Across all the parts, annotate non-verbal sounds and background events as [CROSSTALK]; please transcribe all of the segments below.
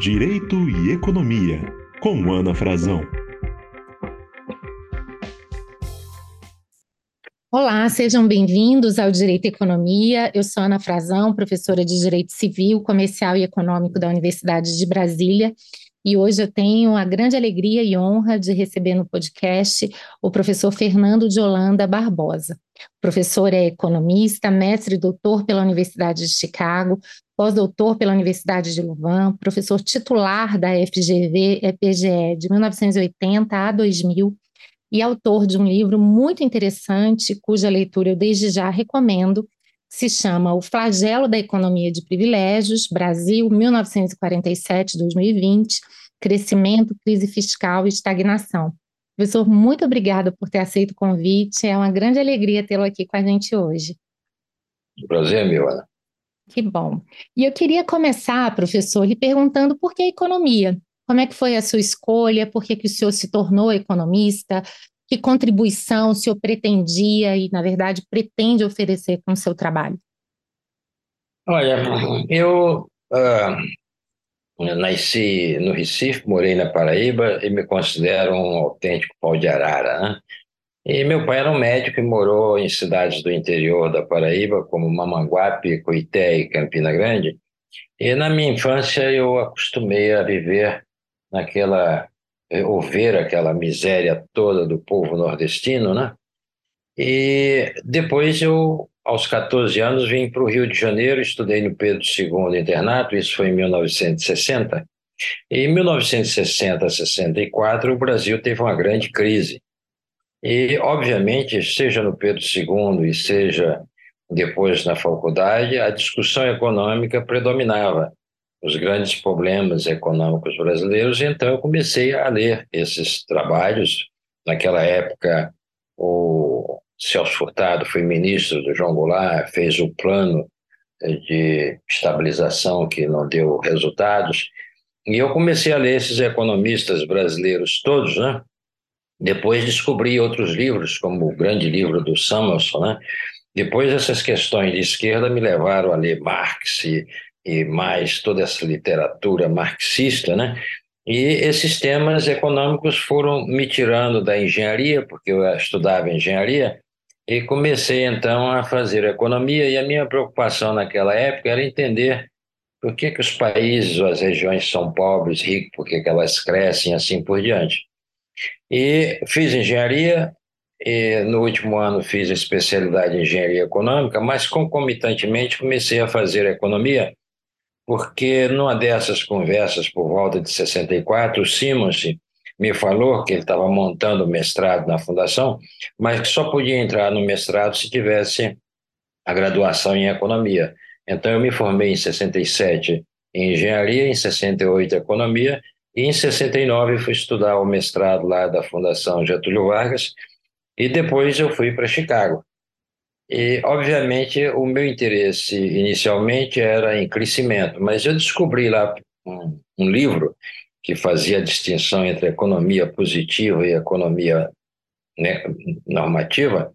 Direito e Economia, com Ana Frazão. Olá, sejam bem-vindos ao Direito e Economia. Eu sou Ana Frazão, professora de Direito Civil, Comercial e Econômico da Universidade de Brasília. E hoje eu tenho a grande alegria e honra de receber no podcast o professor Fernando de Holanda Barbosa. O professor é economista, mestre e doutor pela Universidade de Chicago, pós-doutor pela Universidade de Louvain, professor titular da FGV EPGE de 1980 a 2000 e autor de um livro muito interessante, cuja leitura eu desde já recomendo, se chama O Flagelo da Economia de Privilégios, Brasil, 1947-2020, Crescimento, Crise Fiscal e Estagnação. Professor, muito obrigada por ter aceito o convite. É uma grande alegria tê-lo aqui com a gente hoje. O prazer é meu, Ana. Que bom. E eu queria começar, professor, lhe perguntando por que economia? Como é que foi a sua escolha? Por que, que o senhor se tornou economista? que contribuição o senhor pretendia e, na verdade, pretende oferecer com o seu trabalho? Olha, eu uh, nasci no Recife, morei na Paraíba e me considero um autêntico pau de arara. Né? E meu pai era um médico e morou em cidades do interior da Paraíba, como Mamanguape, Coité e Campina Grande. E na minha infância eu acostumei a viver naquela é, ou ver aquela miséria toda do povo nordestino, né? E depois eu, aos 14 anos, vim para o Rio de Janeiro, estudei no Pedro II internato, isso foi em 1960. E em 1960 64, o Brasil teve uma grande crise. E, obviamente, seja no Pedro II e seja depois na faculdade, a discussão econômica predominava os grandes problemas econômicos brasileiros, então eu comecei a ler esses trabalhos. Naquela época, o Celso Furtado foi ministro do João Goulart, fez o plano de estabilização que não deu resultados, e eu comecei a ler esses economistas brasileiros todos, né? Depois descobri outros livros, como o grande livro do Samuelson, né? Depois essas questões de esquerda me levaram a ler Marx e e mais toda essa literatura marxista, né? E esses temas econômicos foram me tirando da engenharia, porque eu estudava engenharia, e comecei então a fazer economia, e a minha preocupação naquela época era entender por que, que os países ou as regiões são pobres, ricos, por que, que elas crescem assim por diante. E fiz engenharia, e no último ano fiz a especialidade em engenharia econômica, mas concomitantemente comecei a fazer economia, porque numa dessas conversas por volta de 64, o Simons me falou que ele estava montando o mestrado na fundação, mas que só podia entrar no mestrado se tivesse a graduação em economia. Então eu me formei em 67 em engenharia, em 68 em economia e em 69 fui estudar o mestrado lá da Fundação Getúlio Vargas e depois eu fui para Chicago. E, obviamente, o meu interesse inicialmente era em crescimento, mas eu descobri lá um, um livro que fazia a distinção entre economia positiva e economia né, normativa,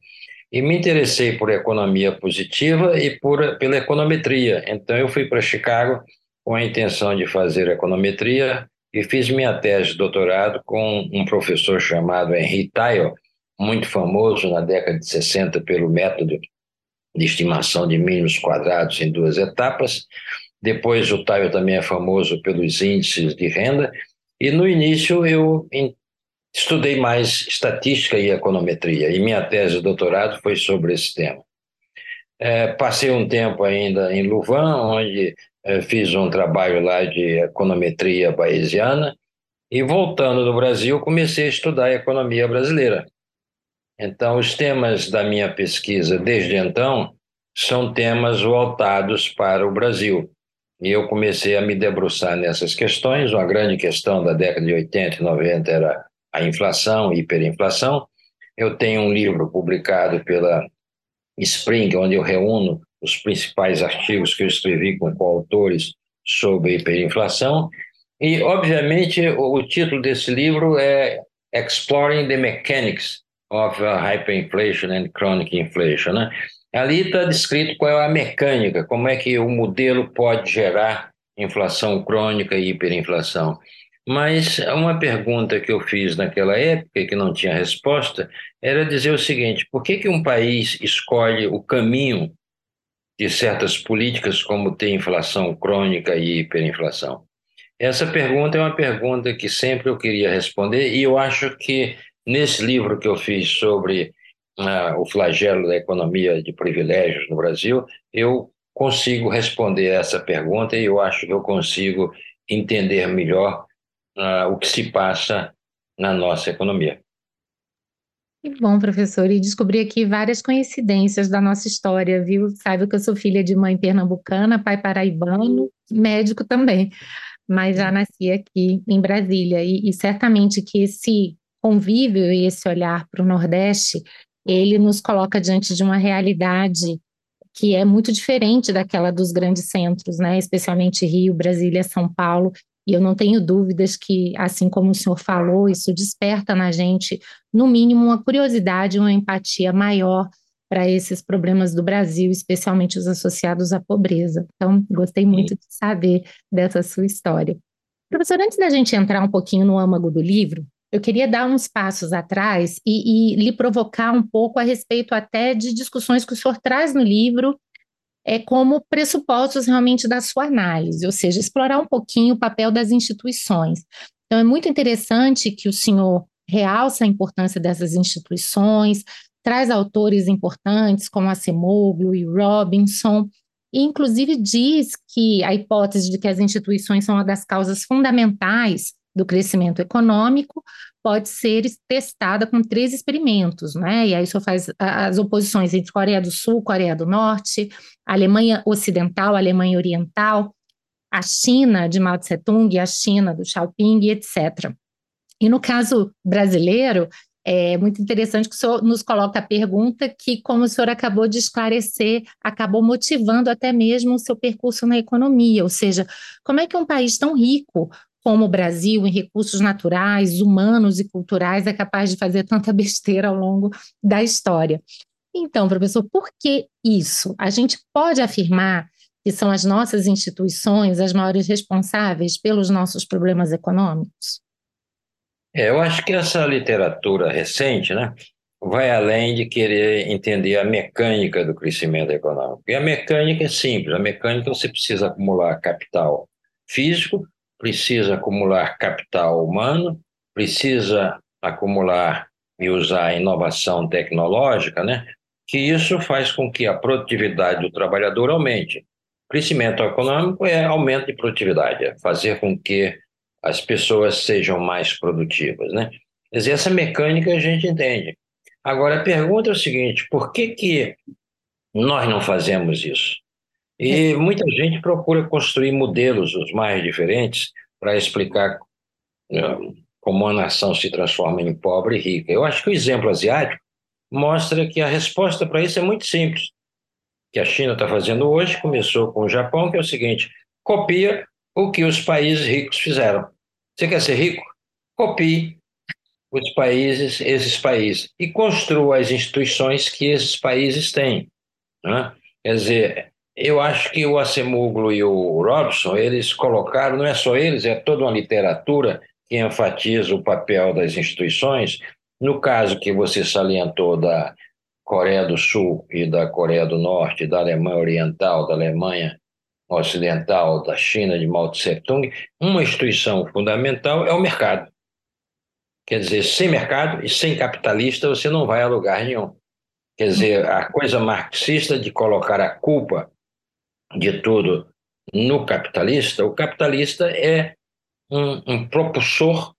e me interessei por economia positiva e por, pela econometria. Então, eu fui para Chicago com a intenção de fazer econometria e fiz minha tese de doutorado com um professor chamado Henry Tyle, muito famoso na década de 60 pelo método de estimação de mínimos quadrados em duas etapas. Depois, o Taio também é famoso pelos índices de renda. E no início, eu estudei mais estatística e econometria, e minha tese de doutorado foi sobre esse tema. É, passei um tempo ainda em Louvain, onde fiz um trabalho lá de econometria bayesiana, e voltando do Brasil, comecei a estudar a economia brasileira. Então, os temas da minha pesquisa desde então são temas voltados para o Brasil. E eu comecei a me debruçar nessas questões. Uma grande questão da década de 80 e 90 era a inflação hiperinflação. Eu tenho um livro publicado pela Spring, onde eu reúno os principais artigos que eu escrevi com coautores sobre hiperinflação. E, obviamente, o, título desse livro é Exploring the Mechanics of Hyperinflation and Chronic Inflation. Né? Ali está descrito qual é a mecânica, como é que o modelo pode gerar inflação crônica e hiperinflação. Mas uma pergunta que eu fiz naquela época, que não tinha resposta, era dizer o seguinte: por que, que um país escolhe o caminho de certas políticas, como ter inflação crônica e hiperinflação? Essa pergunta é uma pergunta que sempre eu queria responder, e eu acho que nesse livro que eu fiz sobre uh, o flagelo da economia de privilégios no Brasil, eu consigo responder essa pergunta e eu acho que eu consigo entender melhor uh, o que se passa na nossa economia. Que bom, professor, e descobri aqui várias coincidências da nossa história, viu? Saiba que eu sou filha de mãe pernambucana, pai paraibano, médico também, mas já nasci aqui em Brasília, e, e certamente que esse convívio e esse olhar para o Nordeste, ele nos coloca diante de uma realidade que é muito diferente daquela dos grandes centros, né? Especialmente Rio, Brasília, São Paulo, e eu não tenho dúvidas que, assim como o senhor falou, isso desperta na gente, no mínimo, uma curiosidade, uma empatia maior para esses problemas do Brasil, especialmente os associados à pobreza. Então, gostei muito Sim. de saber dessa sua história. Professor, antes da gente entrar um pouquinho no âmago do livro, eu queria dar uns passos atrás e, e lhe provocar um pouco a respeito até de discussões que o senhor traz no livro é, como pressupostos realmente da sua análise, ou seja, explorar um pouquinho o papel das instituições. Então, é muito interessante que o senhor realça a importância dessas instituições, traz autores importantes como Acemoglu e Robinson, e inclusive diz que a hipótese de que as instituições são uma das causas fundamentais do crescimento econômico pode ser testada com três experimentos, né? E aí só faz as oposições entre Coreia do Sul, Coreia do Norte, Alemanha Ocidental, Alemanha Oriental, a China de Mao Tse Tung, a China do Xiaoping, etc. E no caso brasileiro, é muito interessante que o senhor nos coloca a pergunta que, como o senhor acabou de esclarecer, acabou motivando até mesmo o seu percurso na economia, ou seja, como é que um país tão rico como o Brasil, em recursos naturais, humanos e culturais, é capaz de fazer tanta besteira ao longo da história. Então, professor, por que isso? A gente pode afirmar que são as nossas instituições as maiores responsáveis pelos nossos problemas econômicos? É, eu acho que essa literatura recente, né, vai além de querer entender a mecânica do crescimento econômico. E a mecânica é simples, a mecânica você precisa acumular capital físico precisa acumular capital humano, precisa acumular e usar inovação tecnológica, né? que isso faz com que a produtividade do trabalhador aumente. Crescimento econômico é aumento de produtividade, é fazer com que as pessoas sejam mais produtivas. Né? Quer dizer, essa mecânica a gente entende. Agora, a pergunta é o seguinte: por que, que nós não fazemos isso? E é. muita gente procura construir modelos os mais diferentes para explicar né, como uma nação se transforma em pobre e rica. Eu acho que o exemplo asiático mostra que a resposta para isso é muito simples. Que a China está fazendo hoje começou com o Japão, que é o seguinte: copia o que os países ricos fizeram. Você quer ser rico? Copie os países, esses países, e construa as instituições que esses países têm. Né? Quer dizer, eu acho que o Acemoglu e o Robson, eles colocaram, não é só eles, é toda uma literatura que enfatiza o papel das instituições. No caso que você salientou da Coreia do Sul e da Coreia do Norte, da Alemanha Oriental, da Alemanha Ocidental, da China, de Mao Tse Tung, uma instituição fundamental é o mercado. Quer dizer, sem mercado e sem capitalista você não vai a lugar nenhum. Quer dizer, a coisa marxista de colocar a culpa de tudo no capitalista, o capitalista é um, um propulsor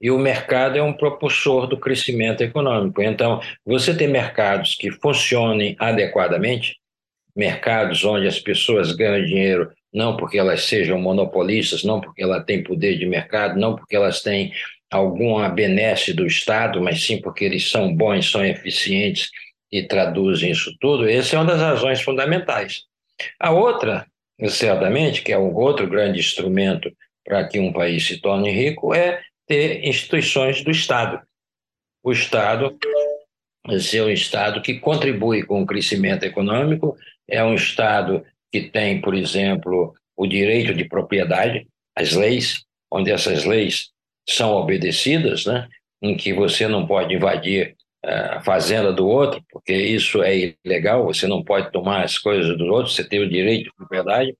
e o mercado é um propulsor do crescimento econômico. Então, você tem mercados que funcionem adequadamente, mercados onde as pessoas ganham dinheiro não porque elas sejam monopolistas, não porque elas têm poder de mercado, não porque elas têm alguma benesse do Estado, mas sim porque eles são bons, são eficientes e traduzem isso tudo. Essa é uma das razões fundamentais. A outra, certamente, que é um outro grande instrumento para que um país se torne rico, é ter instituições do Estado. O Estado ser um Estado que contribui com o crescimento econômico, é um Estado que tem, por exemplo, o direito de propriedade, as leis, onde essas leis são obedecidas, né? em que você não pode invadir a fazenda do outro, porque isso é ilegal, você não pode tomar as coisas dos outros, você tem o direito de propriedade,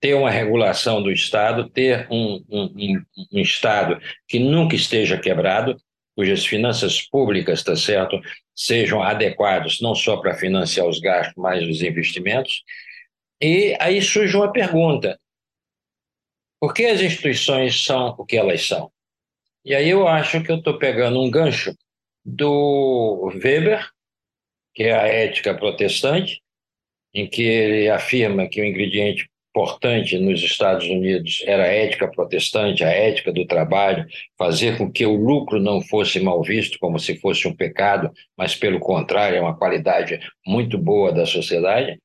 ter uma regulação do Estado, ter um, um, um Estado que nunca esteja quebrado, cujas finanças públicas, está certo, sejam adequados não só para financiar os gastos, mas os investimentos. E aí surge uma pergunta: por que as instituições são o que elas são? E aí eu acho que eu estou pegando um gancho do Weber, que é a ética protestante, em que ele afirma que o ingrediente importante nos Estados Unidos era a ética protestante, a ética do trabalho, fazer com que o lucro não fosse mal visto como se fosse um pecado, mas pelo contrário, é uma qualidade muito boa da sociedade.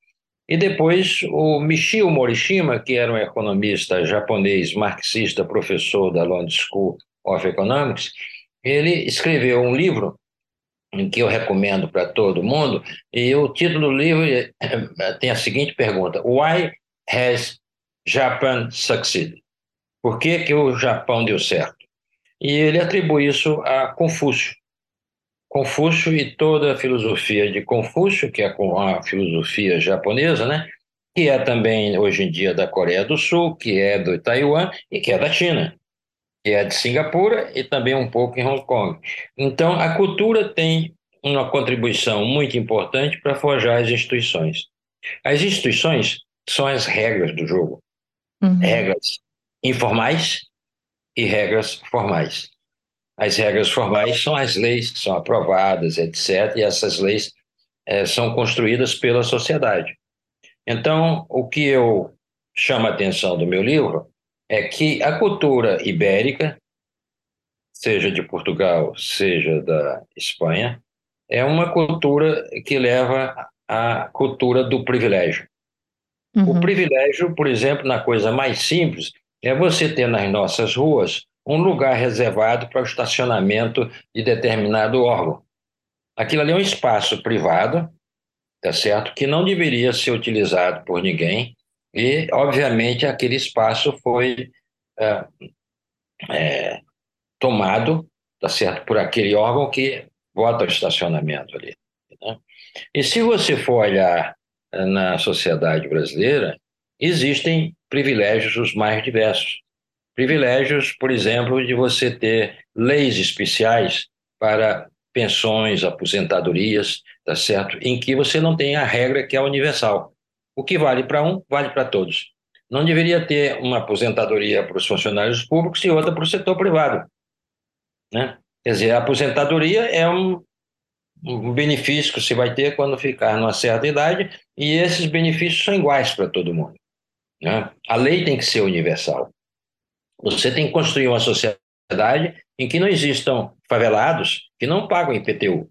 E depois o Michio Morishima, que era um economista japonês, marxista, professor da London School of Economics, ele escreveu um livro que eu recomendo para todo mundo, e o título do livro tem a seguinte pergunta: Why has Japan succeeded? Por que, que o Japão deu certo? E ele atribui isso a Confúcio. Confúcio e toda a filosofia de Confúcio, que é a filosofia japonesa, né? que é também hoje em dia da Coreia do Sul, que é do Taiwan e que é da China, que é de Singapura e também um pouco em Hong Kong. Então, a cultura tem uma contribuição muito importante para forjar as instituições. As instituições são as regras do jogo. Uhum. Regras informais e regras formais. As regras formais são as leis que são aprovadas, etc., e essas leis é, são construídas pela sociedade. Então, o que eu chamo a atenção do meu livro é que a cultura ibérica, seja de Portugal, seja da Espanha, é uma cultura que leva à cultura do privilégio. Uhum. O privilégio, por exemplo, na coisa mais simples, é você ter nas nossas ruas um lugar reservado para o estacionamento de determinado órgão. Aquilo ali é um espaço privado, tá certo? Que não deveria ser utilizado por ninguém e, obviamente, aquele espaço foi é, é, tomado, tá certo, por aquele órgão que vota o estacionamento ali. Né? E se você for olhar na sociedade brasileira, existem privilégios os mais diversos. Privilégios, por exemplo, de você ter leis especiais para pensões, aposentadorias, tá certo? Em que você não tem a regra que é universal. O que vale para um, vale para todos. Não deveria ter uma aposentadoria para os funcionários públicos e outra para o setor privado. Né? Quer dizer, a aposentadoria é um, um benefício que você vai ter quando ficar numa certa idade, e esses benefícios são iguais para todo mundo. Né? A lei tem que ser universal. Você tem que construir uma sociedade em que não existam favelados que não pagam IPTU.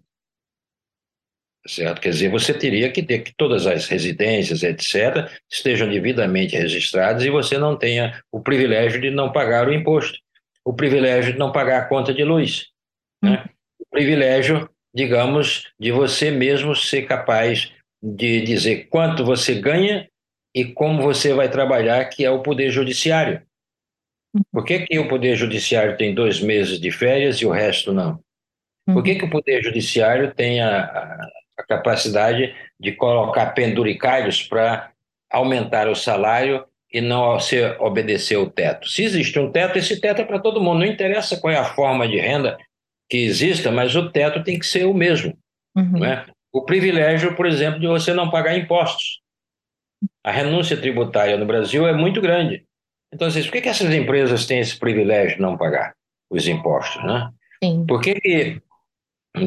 Certo? Quer dizer, você teria que ter que todas as residências, etc., estejam devidamente registradas e você não tenha o privilégio de não pagar o imposto, o privilégio de não pagar a conta de luz, né? Hum. o privilégio digamos, de você mesmo ser capaz de dizer quanto você ganha e como você vai trabalhar, que é o Poder Judiciário. Por que, que o Poder Judiciário tem dois meses de férias e o resto não? Por que, que o Poder Judiciário tem a, a, a capacidade de colocar penduricalhos para aumentar o salário e não se obedecer o teto? Se existe um teto, esse teto é para todo mundo, não interessa qual é a forma de renda que exista, mas o teto tem que ser o mesmo. Uhum. Né? O privilégio, por exemplo, de você não pagar impostos. A renúncia tributária no Brasil é muito grande. Então, assim, por que, que essas empresas têm esse privilégio de não pagar os impostos? Né? Sim. Por que, que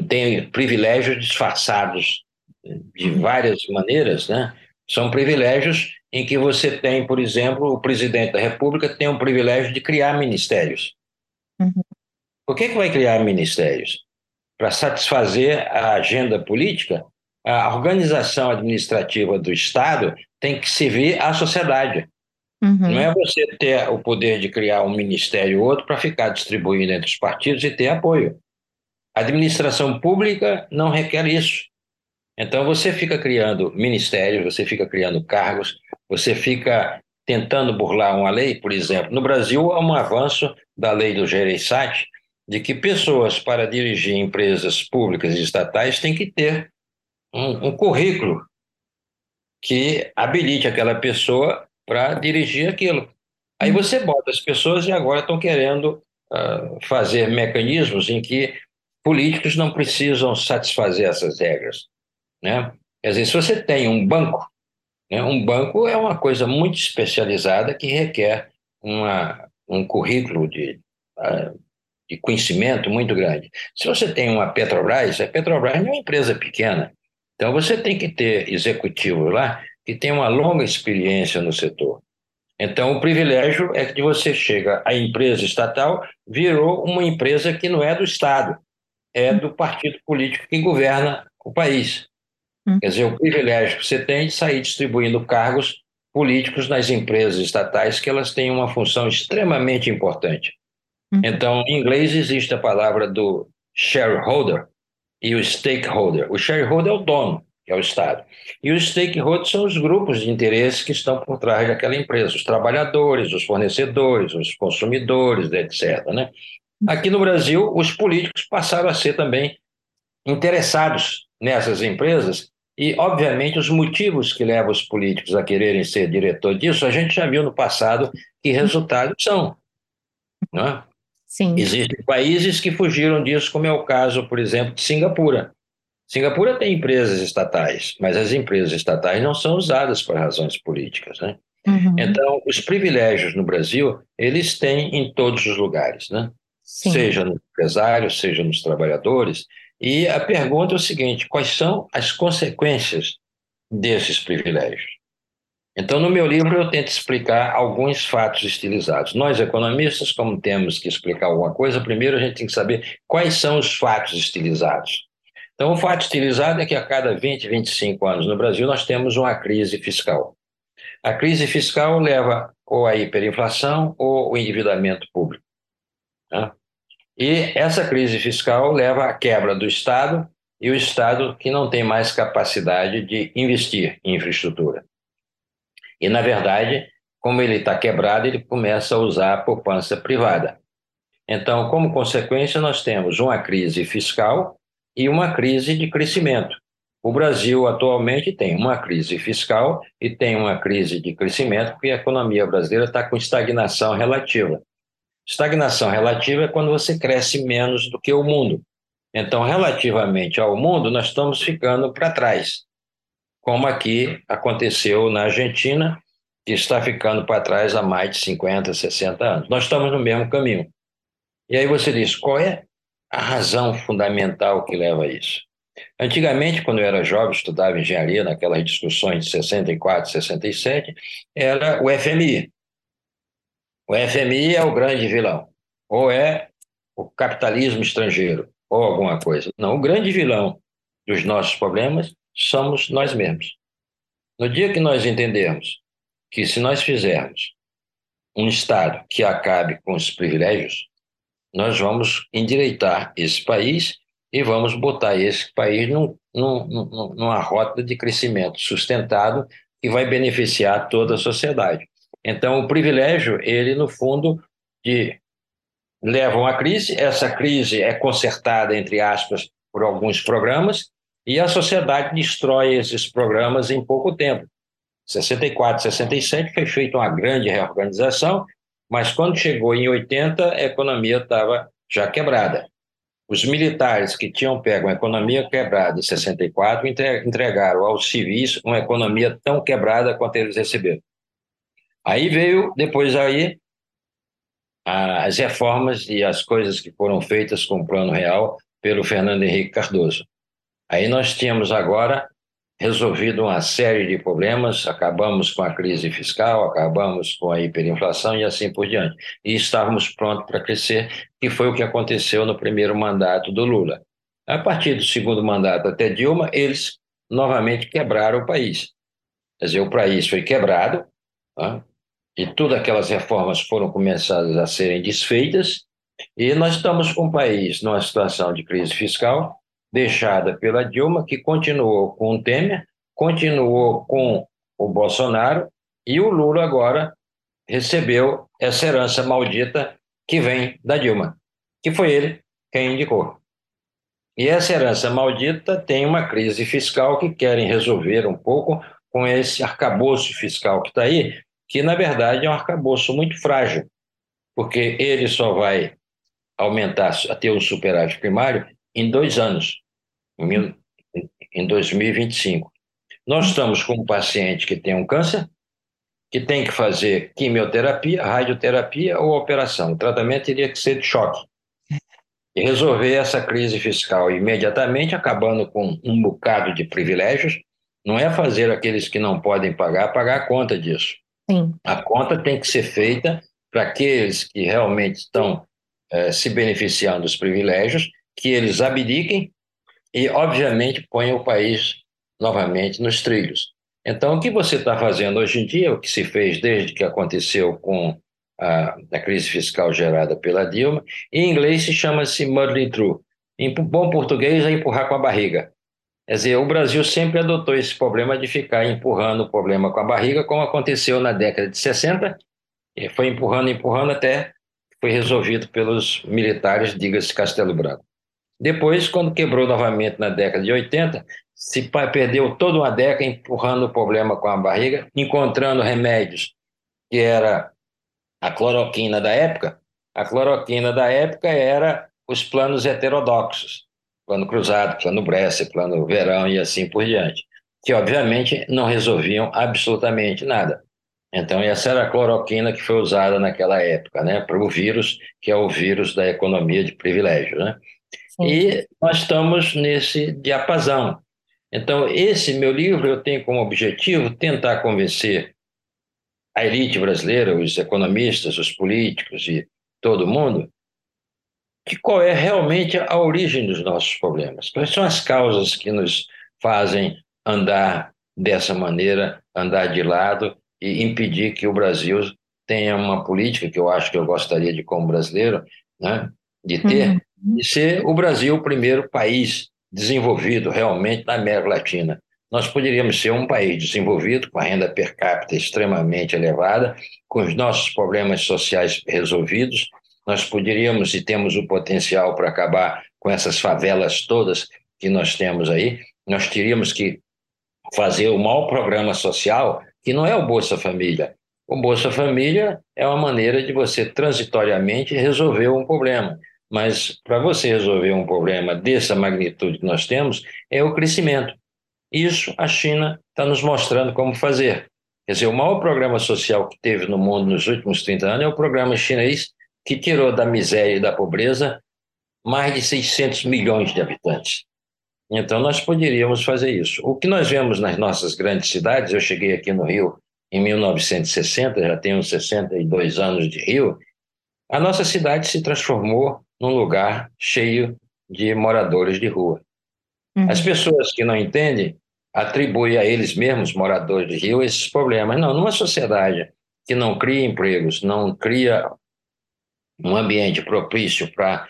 tem privilégios disfarçados de várias maneiras? Né? São privilégios em que você tem, por exemplo, o presidente da República tem o privilégio de criar ministérios. Uhum. Por que, que vai criar ministérios? Para satisfazer a agenda política, a organização administrativa do Estado tem que servir à sociedade. Uhum. Não é você ter o poder de criar um ministério ou outro para ficar distribuindo entre os partidos e ter apoio. A administração pública não requer isso. Então você fica criando ministérios, você fica criando cargos, você fica tentando burlar uma lei, por exemplo. No Brasil, há um avanço da lei do Gereissati, de que pessoas para dirigir empresas públicas e estatais têm que ter um, um currículo que habilite aquela pessoa para dirigir aquilo. Aí você bota as pessoas e agora estão querendo uh, fazer mecanismos em que políticos não precisam satisfazer essas regras. Né? Quer dizer, se você tem um banco, né, um banco é uma coisa muito especializada que requer uma, um currículo de, uh, de conhecimento muito grande. Se você tem uma Petrobras, a Petrobras é uma empresa pequena. Então você tem que ter executivos lá que têm uma longa experiência no setor. Então, o privilégio é que você chega, a empresa estatal virou uma empresa que não é do Estado, é do partido político que governa o país. Hum. Quer dizer, o privilégio que você tem de sair distribuindo cargos políticos nas empresas estatais, que elas têm uma função extremamente importante. Hum. Então, em inglês existe a palavra do shareholder e o stakeholder. O shareholder é o dono, que é o Estado. E os stakeholders são os grupos de interesse que estão por trás daquela empresa, os trabalhadores, os fornecedores, os consumidores, etc. Né? Aqui no Brasil, os políticos passaram a ser também interessados nessas empresas e, obviamente, os motivos que levam os políticos a quererem ser diretor disso, a gente já viu no passado que resultados são. Né? Sim. Existem países que fugiram disso, como é o caso, por exemplo, de Singapura. Singapura tem empresas estatais, mas as empresas estatais não são usadas por razões políticas, né? Uhum. Então, os privilégios no Brasil, eles têm em todos os lugares, né? Sim. Seja nos empresários, seja nos trabalhadores. E a pergunta é o seguinte: quais são as consequências desses privilégios? Então, no meu livro, eu tento explicar alguns fatos estilizados. Nós, economistas, como temos que explicar alguma coisa, primeiro a gente tem que saber quais são os fatos estilizados. Então, o fato estilizado é que a cada 20, 25 anos no Brasil nós temos uma crise fiscal. A crise fiscal leva ou à hiperinflação ou ao endividamento público. Né? E essa crise fiscal leva à quebra do Estado e o Estado que não tem mais capacidade de investir em infraestrutura. E, na verdade, como ele está quebrado, ele começa a usar a poupança privada. Então, como consequência, nós temos uma crise fiscal e uma crise de crescimento. O Brasil atualmente tem uma crise fiscal e tem uma crise de crescimento, porque a economia brasileira está com estagnação relativa. Estagnação relativa é quando você cresce menos do que o mundo. Então, relativamente ao mundo, nós estamos ficando para trás, como aqui aconteceu na Argentina, que está ficando para trás há mais de 50, 60 anos. Nós estamos no mesmo caminho. E aí você diz: qual é a razão fundamental que leva a isso. Antigamente, quando eu era jovem, estudava engenharia, naquelas discussões de 64, 67, era o FMI. O FMI é o grande vilão, ou é o capitalismo estrangeiro, ou alguma coisa. Não, o grande vilão dos nossos problemas somos nós mesmos. No dia que nós entendermos que se nós fizermos um Estado que acabe com os privilégios, nós vamos endireitar esse país e vamos botar esse país num, num, numa rota de crescimento sustentado que vai beneficiar toda a sociedade. Então, o privilégio, ele, no fundo, de levam à crise, essa crise é consertada, entre aspas, por alguns programas, e a sociedade destrói esses programas em pouco tempo. 64, 67 foi feita uma grande reorganização mas quando chegou em 80, a economia estava já quebrada. Os militares que tinham pego uma economia quebrada em 64 entregaram aos civis uma economia tão quebrada quanto eles receberam. Aí veio, depois aí, as reformas e as coisas que foram feitas com o Plano Real pelo Fernando Henrique Cardoso. Aí nós tínhamos agora resolvido uma série de problemas, acabamos com a crise fiscal, acabamos com a hiperinflação e assim por diante. E estávamos prontos para crescer, que foi o que aconteceu no primeiro mandato do Lula. A partir do segundo mandato até Dilma, eles novamente quebraram o país. Quer dizer, o país foi quebrado, tá? E todas aquelas reformas foram começadas a serem desfeitas, e nós estamos com o país numa situação de crise fiscal, deixada pela Dilma, que continuou com o Temer, continuou com o Bolsonaro, e o Lula agora recebeu essa herança maldita que vem da Dilma, que foi ele quem indicou. E essa herança maldita tem uma crise fiscal que querem resolver um pouco com esse arcabouço fiscal que está aí, que na verdade é um arcabouço muito frágil, porque ele só vai aumentar, a ter um superávit primário em dois anos, em 2025. Nós estamos com um paciente que tem um câncer, que tem que fazer quimioterapia, radioterapia ou operação. O tratamento teria que ser de choque. E resolver essa crise fiscal imediatamente, acabando com um bocado de privilégios, não é fazer aqueles que não podem pagar pagar a conta disso. Sim. A conta tem que ser feita para aqueles que realmente estão eh, se beneficiando dos privilégios, que eles abdiquem e, obviamente, ponham o país novamente nos trilhos. Então, o que você está fazendo hoje em dia, o que se fez desde que aconteceu com a, a crise fiscal gerada pela Dilma, em inglês se chama-se muddling through. Em bom português, é empurrar com a barriga. Quer dizer, o Brasil sempre adotou esse problema de ficar empurrando o problema com a barriga, como aconteceu na década de 60, e foi empurrando, empurrando até foi resolvido pelos militares, diga-se Castelo Branco. Depois, quando quebrou novamente na década de 80, se perdeu toda uma década empurrando o problema com a barriga, encontrando remédios, que era a cloroquina da época. A cloroquina da época era os planos heterodoxos, plano cruzado, plano Bresser, plano verão e assim por diante, que obviamente não resolviam absolutamente nada. Então, essa era a cloroquina que foi usada naquela época, né, para o vírus, que é o vírus da economia de privilégio. Né? E nós estamos nesse diapasão. Então, esse meu livro eu tenho como objetivo tentar convencer a elite brasileira, os economistas, os políticos e todo mundo, que qual é realmente a origem dos nossos problemas, quais são as causas que nos fazem andar dessa maneira, andar de lado e impedir que o Brasil tenha uma política que eu acho que eu gostaria de, como brasileiro, né, de ter, uhum. de ser o Brasil o primeiro país desenvolvido realmente na América Latina. Nós poderíamos ser um país desenvolvido, com a renda per capita extremamente elevada, com os nossos problemas sociais resolvidos. Nós poderíamos e temos o potencial para acabar com essas favelas todas que nós temos aí. Nós teríamos que fazer o maior programa social que não é o Bolsa Família. O Bolsa Família é uma maneira de você transitoriamente resolver um problema. Mas para você resolver um problema dessa magnitude que nós temos, é o crescimento. Isso a China está nos mostrando como fazer. Quer dizer, o maior programa social que teve no mundo nos últimos 30 anos é o programa chinês, que tirou da miséria e da pobreza mais de 600 milhões de habitantes. Então, nós poderíamos fazer isso. O que nós vemos nas nossas grandes cidades, eu cheguei aqui no Rio em 1960, já tenho 62 anos de Rio, a nossa cidade se transformou num lugar cheio de moradores de rua. Uhum. As pessoas que não entendem atribuem a eles mesmos, moradores de Rio, esses problemas. Não, numa sociedade que não cria empregos, não cria um ambiente propício para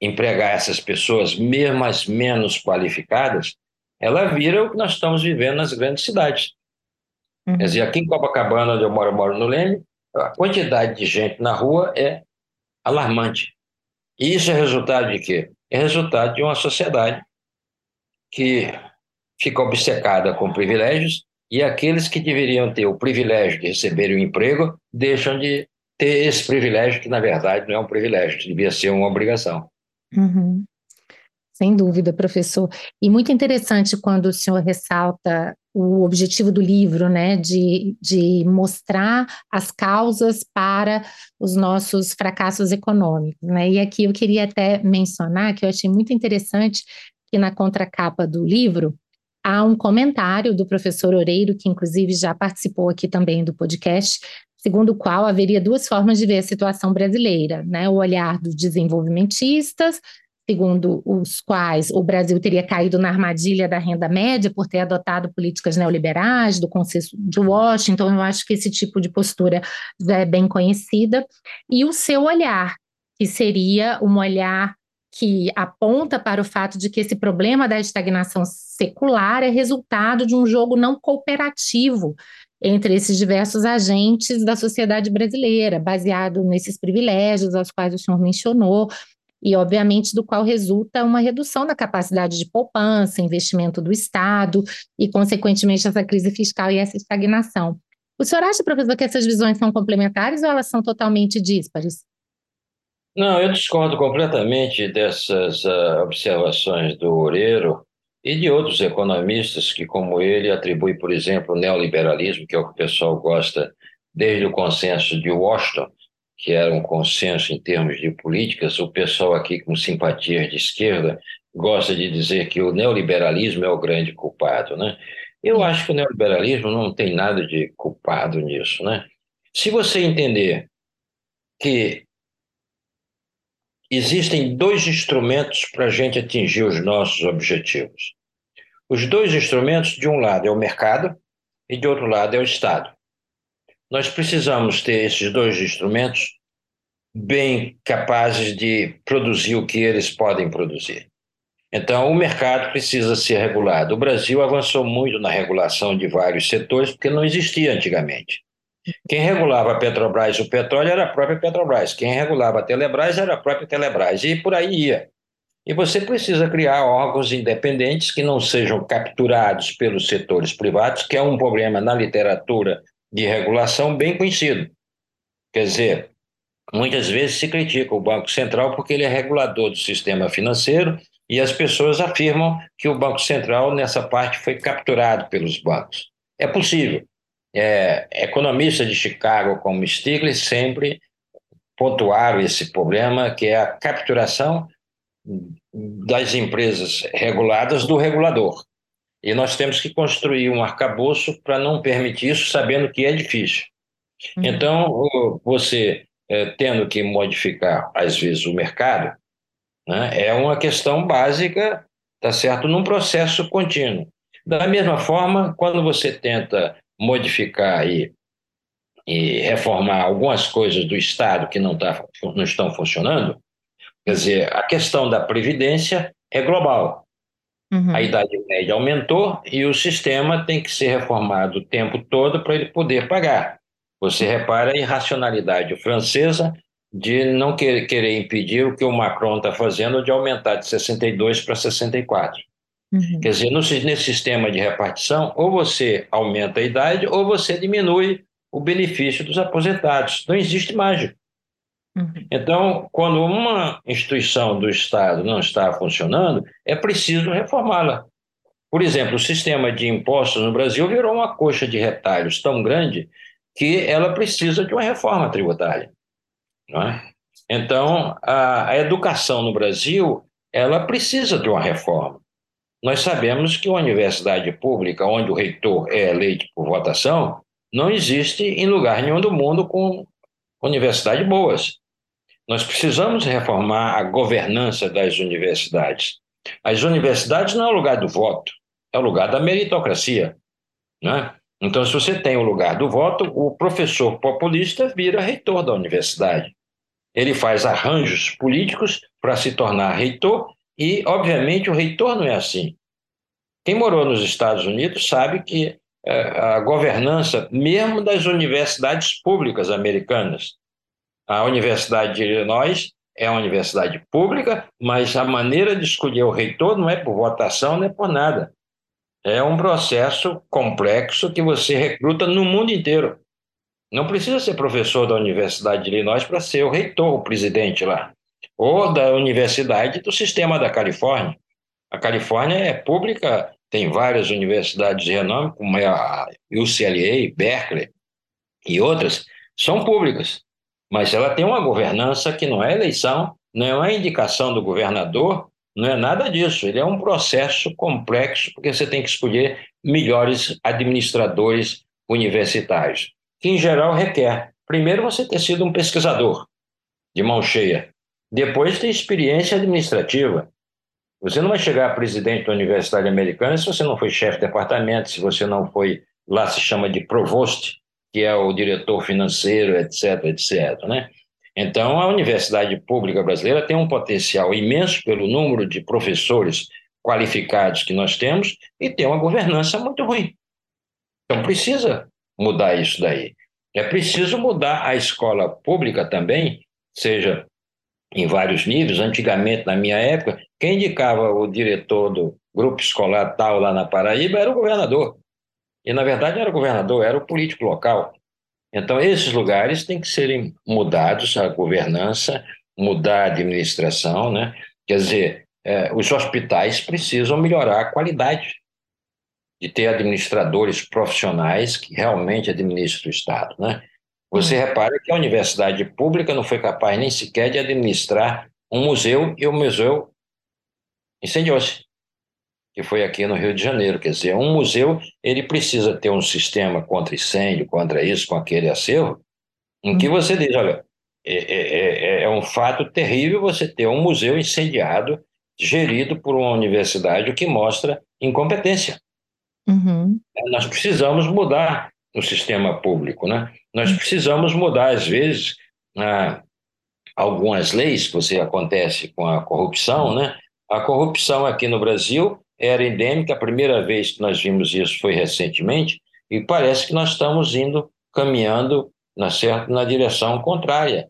empregar essas pessoas, mesmo as menos qualificadas, ela vira o que nós estamos vivendo nas grandes cidades. Uhum. Quer dizer, aqui em Copacabana, onde eu moro, eu moro no Leme, a quantidade de gente na rua é alarmante. E isso é resultado de quê? É resultado de uma sociedade que fica obcecada com privilégios e aqueles que deveriam ter o privilégio de receber um emprego deixam de ter esse privilégio, que na verdade não é um privilégio, devia ser uma obrigação. Uhum. Sem dúvida, professor. E muito interessante quando o senhor ressalta o objetivo do livro, né, de, de mostrar as causas para os nossos fracassos econômicos, né? E aqui eu queria até mencionar que eu achei muito interessante que na contracapa do livro há um comentário do professor Oreiro, que inclusive já participou aqui também do podcast, segundo o qual haveria duas formas de ver a situação brasileira, né? O olhar dos desenvolvimentistas, segundo os quais o Brasil teria caído na armadilha da renda média por ter adotado políticas neoliberais, do consenso de Washington. Eu acho que esse tipo de postura é bem conhecida. E o seu olhar, que seria um olhar que aponta para o fato de que esse problema da estagnação secular é resultado de um jogo não cooperativo entre esses diversos agentes da sociedade brasileira, baseado nesses privilégios aos quais o senhor mencionou, e, obviamente, do qual resulta uma redução da capacidade de poupança, investimento do Estado e, consequentemente, essa crise fiscal e essa estagnação. O senhor acha, professor, que essas visões são complementares ou elas são totalmente díspares? Não, eu discordo completamente dessas uh, observações do Oreiro e de outros economistas que, como ele, atribuem, por exemplo, o neoliberalismo, que é o que o pessoal gosta desde o consenso de Washington, que era um consenso em termos de políticas, o pessoal aqui com simpatias de esquerda gosta de dizer que o neoliberalismo é o grande culpado, né? Eu acho que o neoliberalismo não tem nada de culpado nisso, né? Se você entender que existem dois instrumentos para a gente atingir os nossos objetivos. Os dois instrumentos, de um lado é o mercado e de outro lado é o Estado. Nós precisamos ter esses dois instrumentos bem capazes de produzir o que eles podem produzir. Então, o mercado precisa ser regulado. O Brasil avançou muito na regulação de vários setores, porque não existia antigamente. Quem regulava a Petrobras, o petróleo, era a própria Petrobras. Quem regulava a Telebrás era a própria Telebrás. E por aí ia. E você precisa criar órgãos independentes que não sejam capturados pelos setores privados, que é um problema na literatura de regulação bem conhecido. Quer dizer, muitas vezes se critica o Banco Central porque ele é regulador do sistema financeiro e as pessoas afirmam que o Banco Central, nessa parte, foi capturado pelos bancos. É possível. É, economistas de Chicago, como Stiglitz, sempre pontuaram esse problema, que é a capturação das empresas reguladas do regulador. E nós temos que construir um arcabouço para não permitir isso, sabendo que é difícil. Uhum. Então, você é, tendo que modificar, às vezes, o mercado, né, é uma questão básica, tá certo, num processo contínuo. Da mesma forma, quando você tenta modificar e, e reformar algumas coisas do Estado que não, tá, não estão funcionando, quer dizer, a questão da previdência é global. Uhum. A idade média aumentou e o sistema tem que ser reformado o tempo todo para ele poder pagar. Você repara a irracionalidade francesa de não querer impedir o que o Macron está fazendo de aumentar de 62 para 64. Uhum. Quer dizer, no, nesse sistema de repartição, ou você aumenta a idade ou você diminui o benefício dos aposentados. Não existe mágica. Uhum. Então, quando uma instituição do Estado não está funcionando, é preciso reformá-la. Por exemplo, o sistema de impostos no Brasil virou uma coxa de retalhos tão grande que ela precisa de uma reforma tributária. É? Então, a, a educação no Brasil ela precisa de uma reforma. Nós sabemos que uma universidade pública, onde o reitor é eleito por votação, não existe em lugar nenhum do mundo com universidades boas. Nós precisamos reformar a governança das universidades. As universidades não é o lugar do voto, é o lugar da meritocracia. Né? Então, se você tem o lugar do voto, o professor populista vira reitor da universidade. Ele faz arranjos políticos para se tornar reitor e, obviamente, o reitor não é assim. Quem morou nos Estados Unidos sabe que é, a governança, mesmo das universidades públicas americanas, a Universidade de Illinois é uma universidade pública, mas a maneira de escolher o reitor não é por votação, não é por nada. É um processo complexo que você recruta no mundo inteiro. Não precisa ser professor da Universidade de Illinois para ser o reitor, o presidente lá, ou da Universidade do Sistema da Califórnia. A Califórnia é pública, tem várias universidades de renome, como é a UCLA, Berkeley e outras, são públicas mas ela tem uma governança que não é eleição, não é indicação do governador, não é nada disso. Ele é um processo complexo, porque você tem que escolher melhores administradores universitários, que em geral requer, primeiro, você ter sido um pesquisador de mão cheia, depois ter experiência administrativa. Você não vai chegar a presidente da Universidade Americana se você não foi chefe de departamento, se você não foi, lá se chama de provost, que é o diretor financeiro, etc, etc, né? Então, a universidade pública brasileira tem um potencial imenso pelo número de professores qualificados que nós temos e tem uma governança muito ruim. Então, precisa mudar isso daí. É preciso mudar a escola pública também, seja em vários níveis. Antigamente, na minha época, quem indicava o diretor do grupo escolar tal lá na Paraíba era o governador. E, na verdade, não era o governador, era o político local. Então, esses lugares têm que serem mudados, a governança, mudar a administração, né? Quer dizer, é, os hospitais precisam melhorar a qualidade de ter administradores profissionais que realmente administram o Estado, né? Você hum. repara que a universidade pública não foi capaz nem sequer de administrar um museu e o museu incendiou-se, que foi aqui no Rio de Janeiro. Quer dizer, um museu ele precisa ter um sistema contra incêndio, contra isso, com aquele acervo, em que hum. você diz, olha, é, é, é, é um fato terrível você ter um museu incendiado, gerido por uma universidade, o que mostra incompetência. Uhum. Nós precisamos mudar o sistema público, né? Nós precisamos mudar, às vezes, ah, algumas leis, que você acontece com a corrupção, né? A corrupção aqui no Brasil era endêmica, a primeira vez que nós vimos isso foi recentemente, e parece que nós estamos indo caminhando na, certa, na direção contrária.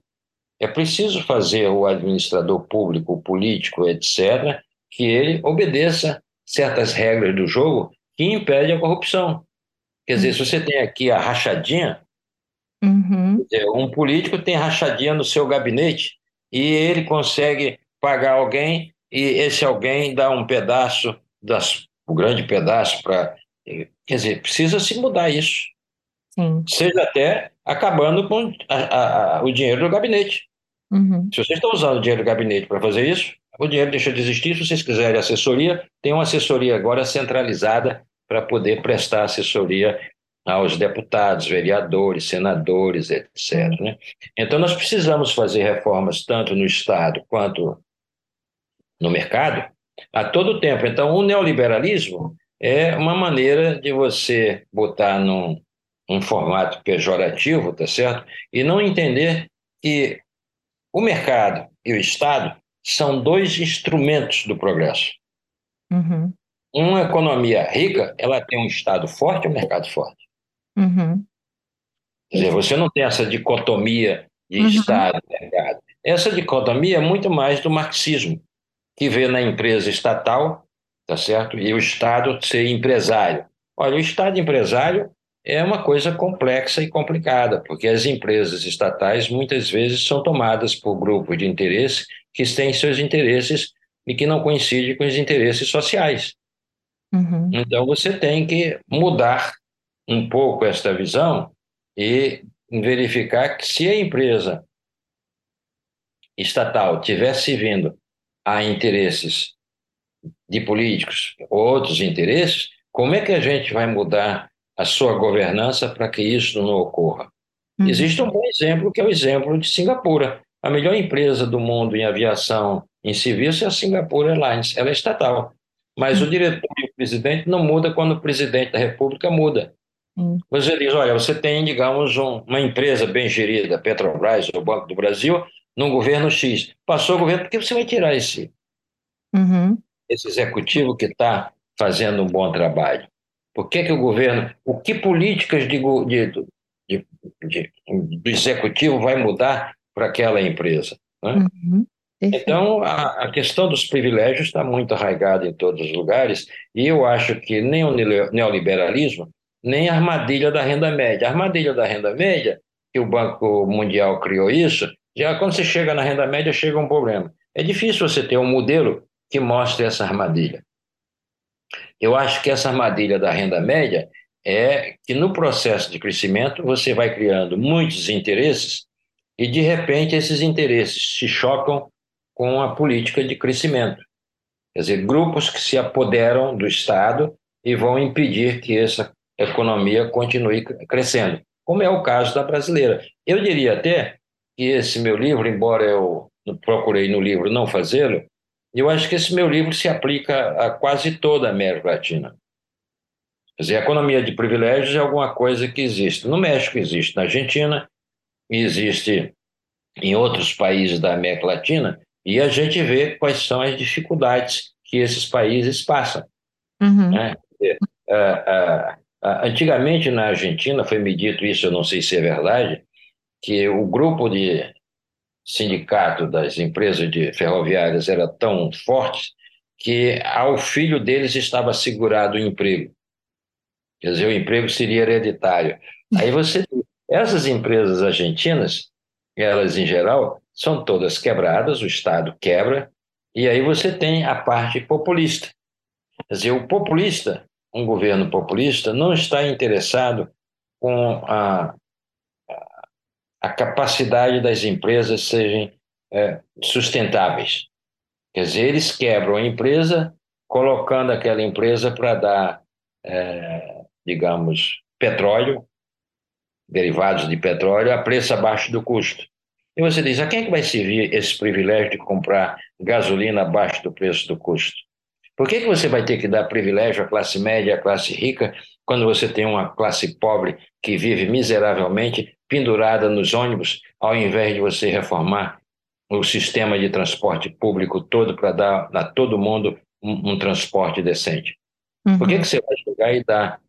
É preciso fazer o administrador público, o político, etc., que ele obedeça certas regras do jogo que impedem a corrupção. Quer dizer, se você tem aqui a rachadinha, uhum. um político tem rachadinha no seu gabinete e ele consegue pagar alguém e esse alguém dá um pedaço, das, um grande pedaço para. Quer dizer, precisa se mudar isso. Sim. Seja até acabando com a, a, o dinheiro do gabinete. Uhum. Se vocês estão usando o dinheiro do gabinete para fazer isso, o dinheiro deixa de existir. Se vocês quiserem assessoria, tem uma assessoria agora centralizada para poder prestar assessoria aos deputados, vereadores, senadores, etc. Né? Então, nós precisamos fazer reformas tanto no Estado quanto no mercado a todo tempo. Então, o neoliberalismo é uma maneira de você botar num, num formato pejorativo, tá certo? E não entender que o mercado e o Estado são dois instrumentos do progresso. Uhum. Uma economia rica, ela tem um Estado forte e um mercado forte. Uhum. Quer dizer, você não tem essa dicotomia de uhum. Estado e mercado. Essa dicotomia é muito mais do marxismo, que vê na empresa estatal, tá certo? E o Estado ser empresário. Olha, o Estado empresário é uma coisa complexa e complicada, porque as empresas estatais muitas vezes são tomadas por grupos de interesse que têm seus interesses e que não coincidem com os interesses sociais. Uhum. Então você tem que mudar um pouco esta visão e verificar que se a empresa estatal tivesse vindo a interesses de políticos, outros interesses, como é que a gente vai mudar a sua governança para que isso não ocorra. Uhum. Existe um bom exemplo, que é o exemplo de Singapura. A melhor empresa do mundo em aviação em serviço é a Singapore Airlines. Ela é estatal. Mas uhum. o diretor e o presidente não muda quando o presidente da República muda. Uhum. Você diz, olha, você tem, digamos, um, uma empresa bem gerida, Petrobras ou Banco do Brasil, num governo X. Passou o governo, por que você vai tirar esse, uhum. esse executivo que está fazendo um bom trabalho? Por que, que o governo, o que políticas de, de, de, de do executivo vai mudar para aquela empresa? Né? Uhum. Então, a, a, questão dos privilégios está muito arraigada em todos os lugares, e eu acho que nem o neoliberalismo, nem a armadilha da renda média. A armadilha da renda média, que o Banco Mundial criou isso, já quando você chega na renda média, chega um problema. É difícil você ter um modelo que mostre essa armadilha. Eu acho que essa armadilha da renda média é que no processo de crescimento você vai criando muitos interesses e, de repente, esses interesses se chocam com a política de crescimento. Quer dizer, grupos que se apoderam do Estado e vão impedir que essa economia continue crescendo, como é o caso da brasileira. Eu diria até que esse meu livro, embora eu procurei no livro não fazê-lo, eu acho que esse meu livro se aplica a quase toda a América Latina. Quer dizer, a economia de privilégios é alguma coisa que existe. No México existe, na Argentina, existe em outros países da América Latina, e a gente vê quais são as dificuldades que esses países passam. Uhum. Né? A, a, Antigamente, na Argentina, foi me dito isso, eu não sei se é verdade, que o grupo de sindicato das empresas de ferroviárias era tão forte que ao filho deles estava assegurado o emprego. Quer dizer, o emprego seria hereditário. Aí você, essas empresas argentinas, elas em geral, são todas quebradas, o Estado quebra, e aí você tem a parte populista. Quer dizer, o populista, um governo populista, não está interessado com a, a capacidade das empresas serem é, sustentáveis. Quer dizer, eles quebram a empresa, colocando aquela empresa para dar, é, digamos, petróleo, derivados de petróleo, a preço abaixo do custo. E você diz, a quem é que vai servir esse privilégio de comprar gasolina abaixo do preço do custo? Por que, que você vai ter que dar privilégio à classe média, à classe rica, quando você tem uma classe pobre que vive miseravelmente pendurada nos ônibus, ao invés de você reformar o sistema de transporte público todo para dar a todo mundo um, um transporte decente? Uhum. Por que, que você vai chegar e dar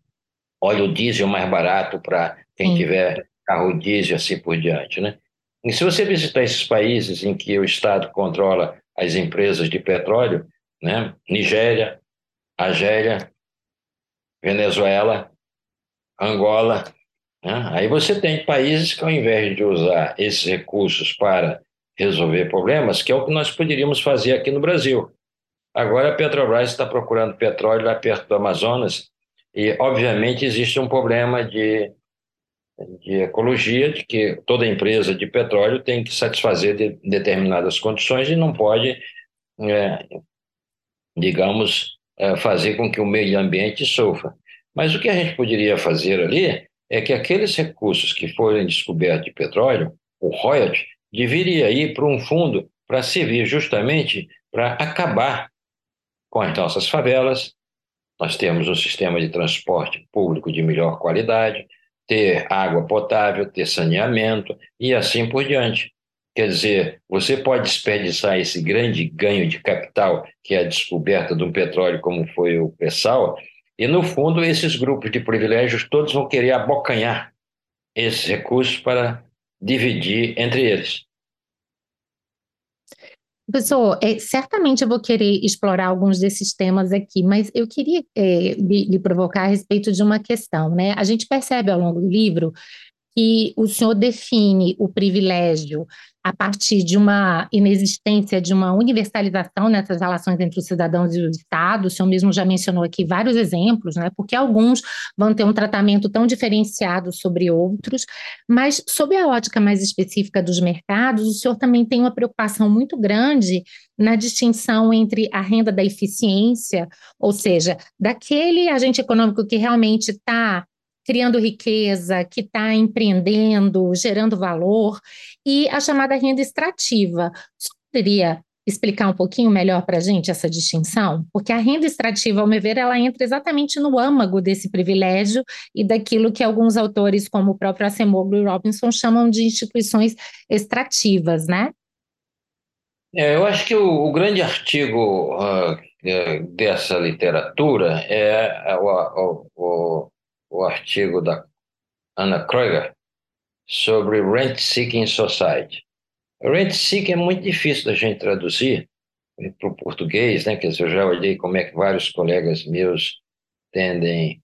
óleo diesel mais barato para quem uhum. tiver carro diesel assim por diante, né? E se você visitar esses países em que o Estado controla as empresas de petróleo, né? Nigéria, Argélia, Venezuela, Angola, né? aí você tem países que, ao invés de usar esses recursos para resolver problemas, que é o que nós poderíamos fazer aqui no Brasil. Agora a Petrobras está procurando petróleo lá perto do Amazonas e, obviamente, existe um problema de de ecologia, de que toda empresa de petróleo tem que satisfazer de determinadas condições e não pode, é, digamos, é, fazer com que o meio ambiente sofra. Mas o que a gente poderia fazer ali é que aqueles recursos que forem descobertos de petróleo, o royalty, deveria ir para um fundo para servir justamente para acabar com as nossas favelas. Nós temos um sistema de transporte público de melhor qualidade, ter água potável, ter saneamento e assim por diante. Quer dizer, você pode desperdiçar esse grande ganho de capital, que é a descoberta de um petróleo como foi o pré-sal, e no fundo esses grupos de privilégios todos vão querer abocanhar esses recursos para dividir entre eles. Professor, é, certamente eu vou querer explorar alguns desses temas aqui, mas eu queria é, lhe, lhe, provocar a respeito de uma questão, né? A gente percebe ao longo do livro que o senhor define o privilégio a partir de uma inexistência de uma universalização nessas relações entre os cidadãos e o Estado. O senhor mesmo já mencionou aqui vários exemplos, né? Porque alguns vão ter um tratamento tão diferenciado sobre outros, mas sob a ótica mais específica dos mercados, o senhor também tem uma preocupação muito grande na distinção entre a renda da eficiência, ou seja, daquele agente econômico que realmente está criando riqueza, que está empreendendo, gerando valor, e a chamada renda extrativa. Você poderia explicar um pouquinho melhor para a gente essa distinção? Porque a renda extrativa, ao meu ver, ela entra exatamente no âmago desse privilégio e daquilo que alguns autores, como o próprio Acemoglu e Robinson, chamam de instituições extrativas, né? É, eu acho que o, o grande artigo uh, dessa literatura é o, o, o artigo da Anna Kreuger sobre Rent Seeking Society. Rent Seeking é muito difícil da gente traduzir para o português, né? Quer dizer, eu já olhei como é que vários colegas meus tendem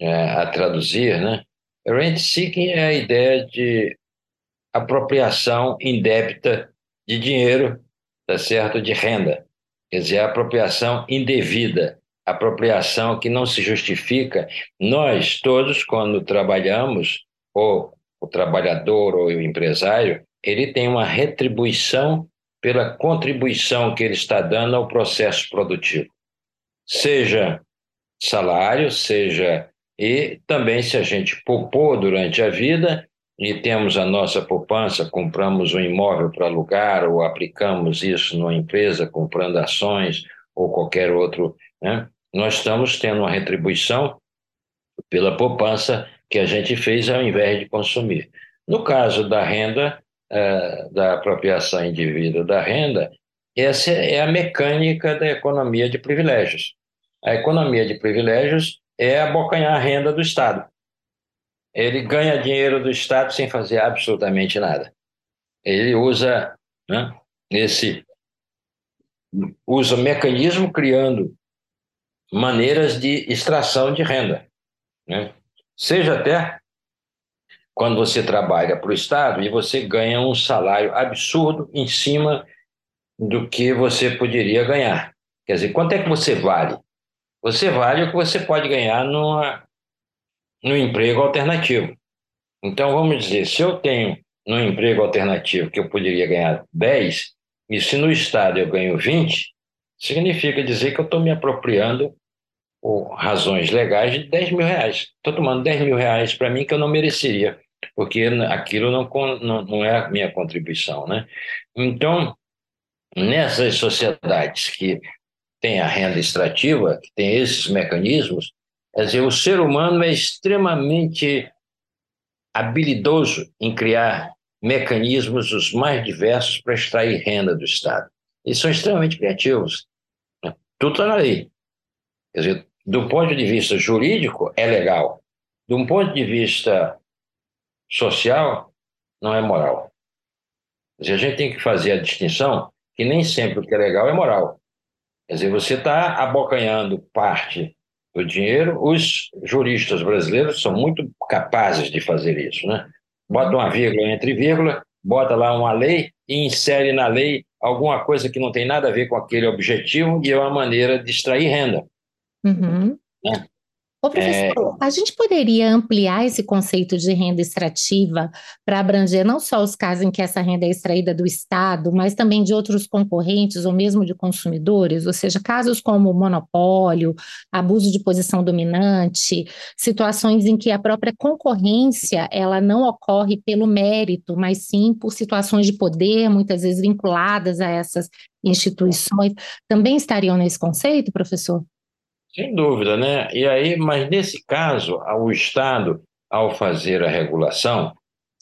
é, a traduzir, né? Rent Seeking é a ideia de apropriação indébita de dinheiro, tá certo? De renda. Quer dizer, apropriação indevida apropriação que não se justifica. Nós todos, quando trabalhamos, ou o trabalhador ou o empresário, ele tem uma retribuição pela contribuição que ele está dando ao processo produtivo. Seja salário, seja. E também, se a gente poupou durante a vida e temos a nossa poupança, compramos um imóvel para alugar ou aplicamos isso numa empresa, comprando ações ou qualquer outro, né? Nós estamos tendo uma retribuição pela poupança que a gente fez ao invés de consumir. No caso da renda, eh, da apropriação indivídua da renda, essa é a mecânica da economia de privilégios. A economia de privilégios é abocanhar a renda do Estado. Ele ganha dinheiro do Estado sem fazer absolutamente nada. Ele usa né, esse usa mecanismo criando maneiras de extração de renda. Né? Seja até quando você trabalha para o Estado e você ganha um salário absurdo em cima do que você poderia ganhar. Quer dizer, quanto é que você vale? Você vale o que você pode ganhar numa, no emprego alternativo. Então, vamos dizer, se eu tenho no emprego alternativo que eu poderia ganhar 10, e se no Estado eu ganho 20, significa dizer que eu estou me apropriando por razões legais de 10 mil reais. Estou tomando 10 mil reais para mim que eu não mereceria, porque aquilo não, não, não é a minha contribuição. Né? Então, nessas sociedades que têm a renda extrativa, que têm esses mecanismos, quer dizer, o ser humano é extremamente habilidoso em criar mecanismos os mais diversos para extrair renda do Estado. Eles são extremamente criativos. Tudo está na lei. Quer dizer, do ponto de vista jurídico, é legal. De um ponto de vista social, não é moral. Quer dizer, a gente tem que fazer a distinção que nem sempre o que é legal é moral. Quer dizer, você está abocanhando parte do dinheiro. Os juristas brasileiros são muito capazes de fazer isso, né? Bota uma vírgula entre vírgula, bota lá uma lei e insere na lei alguma coisa que não tem nada a ver com aquele objetivo e é uma maneira de extrair renda. Uhum. Né? Ô, professor, é... a gente poderia ampliar esse conceito de renda extrativa para abranger não só os casos em que essa renda é extraída do Estado, mas também de outros concorrentes ou mesmo de consumidores, ou seja, casos como monopólio, abuso de posição dominante, situações em que a própria concorrência ela não ocorre pelo mérito, mas sim por situações de poder, muitas vezes vinculadas a essas instituições, também estariam nesse conceito, professor? Sem dúvida, né? E aí, mas nesse caso, o Estado, ao fazer a regulação,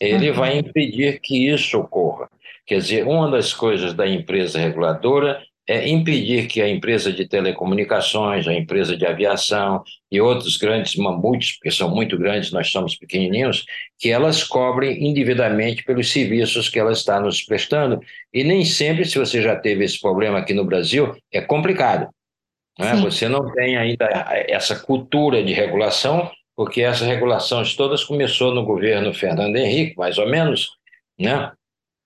ele uhum. vai impedir que isso ocorra. Quer dizer, uma das coisas da empresa reguladora é impedir que a empresa de telecomunicações, a empresa de aviação e outros grandes mamutes, porque são muito grandes, nós somos pequenininhos, que elas cobrem indevidamente pelos serviços que ela está nos prestando. E nem sempre, se você já teve esse problema aqui no Brasil, é complicado. Né? Você não tem ainda essa cultura de regulação, porque essas regulações todas começou no governo Fernando Henrique, mais ou menos, né?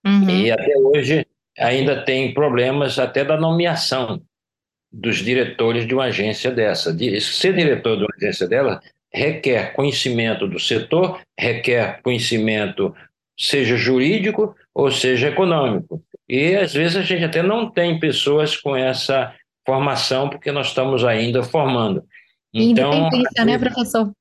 Uhum. E até hoje ainda tem problemas até da nomeação dos diretores de uma agência dessa. Ser diretor de uma agência dela requer conhecimento do setor, requer conhecimento, seja jurídico ou seja econômico. E às vezes a gente até não tem pessoas com essa formação, porque nós estamos ainda formando. Então, Independência, né, professor?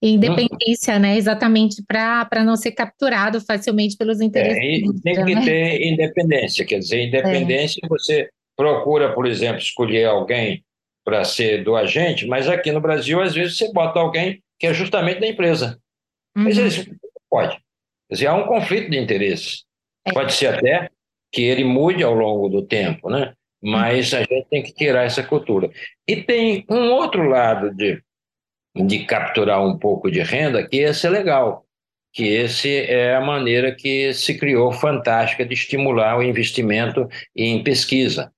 Independência, né? Exatamente para não ser capturado facilmente pelos interesses. É, tem que né? ter independência, quer dizer, independência é. você procura, por exemplo, escolher alguém para ser do agente, mas aqui no Brasil, às vezes, você bota alguém que é justamente da empresa. Uhum. Mas isso pode. Quer dizer, há um conflito de interesses. É. Pode ser até que ele mude ao longo do tempo, né? Mas a gente tem que tirar essa cultura. E tem um outro lado de, de capturar um pouco de renda, que esse é legal, que esse é a maneira que se criou fantástica de estimular o investimento em pesquisa,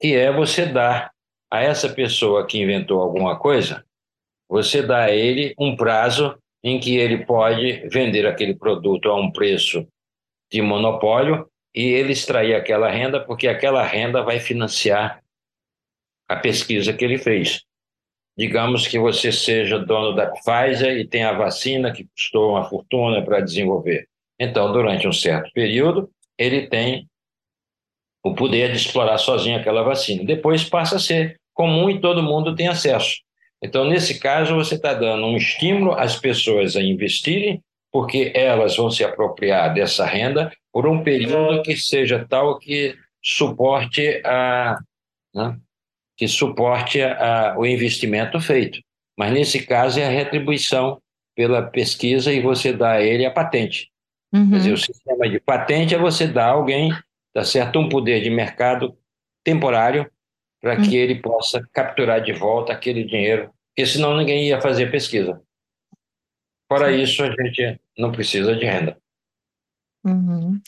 que é você dar a essa pessoa que inventou alguma coisa, você dá a ele um prazo em que ele pode vender aquele produto a um preço de monopólio e ele extrair aquela renda, porque aquela renda vai financiar a pesquisa que ele fez. Digamos que você seja dono da Pfizer e tem a vacina que custou uma fortuna para desenvolver. Então, durante um certo período, ele tem o poder de explorar sozinho aquela vacina. Depois passa a ser comum e todo mundo tem acesso. Então, nesse caso, você está dando um estímulo às pessoas a investirem, porque elas vão se apropriar dessa renda por um período que seja tal que suporte a né, que suporte a, o investimento feito. Mas nesse caso é a retribuição pela pesquisa e você dá a ele a patente. Uhum. Quer dizer, o sistema de patente é você dar a alguém, tá certo, um poder de mercado temporário para que uhum. ele possa capturar de volta aquele dinheiro porque senão ninguém ia fazer pesquisa. Fora isso, a gente não precisa de renda. Uhum.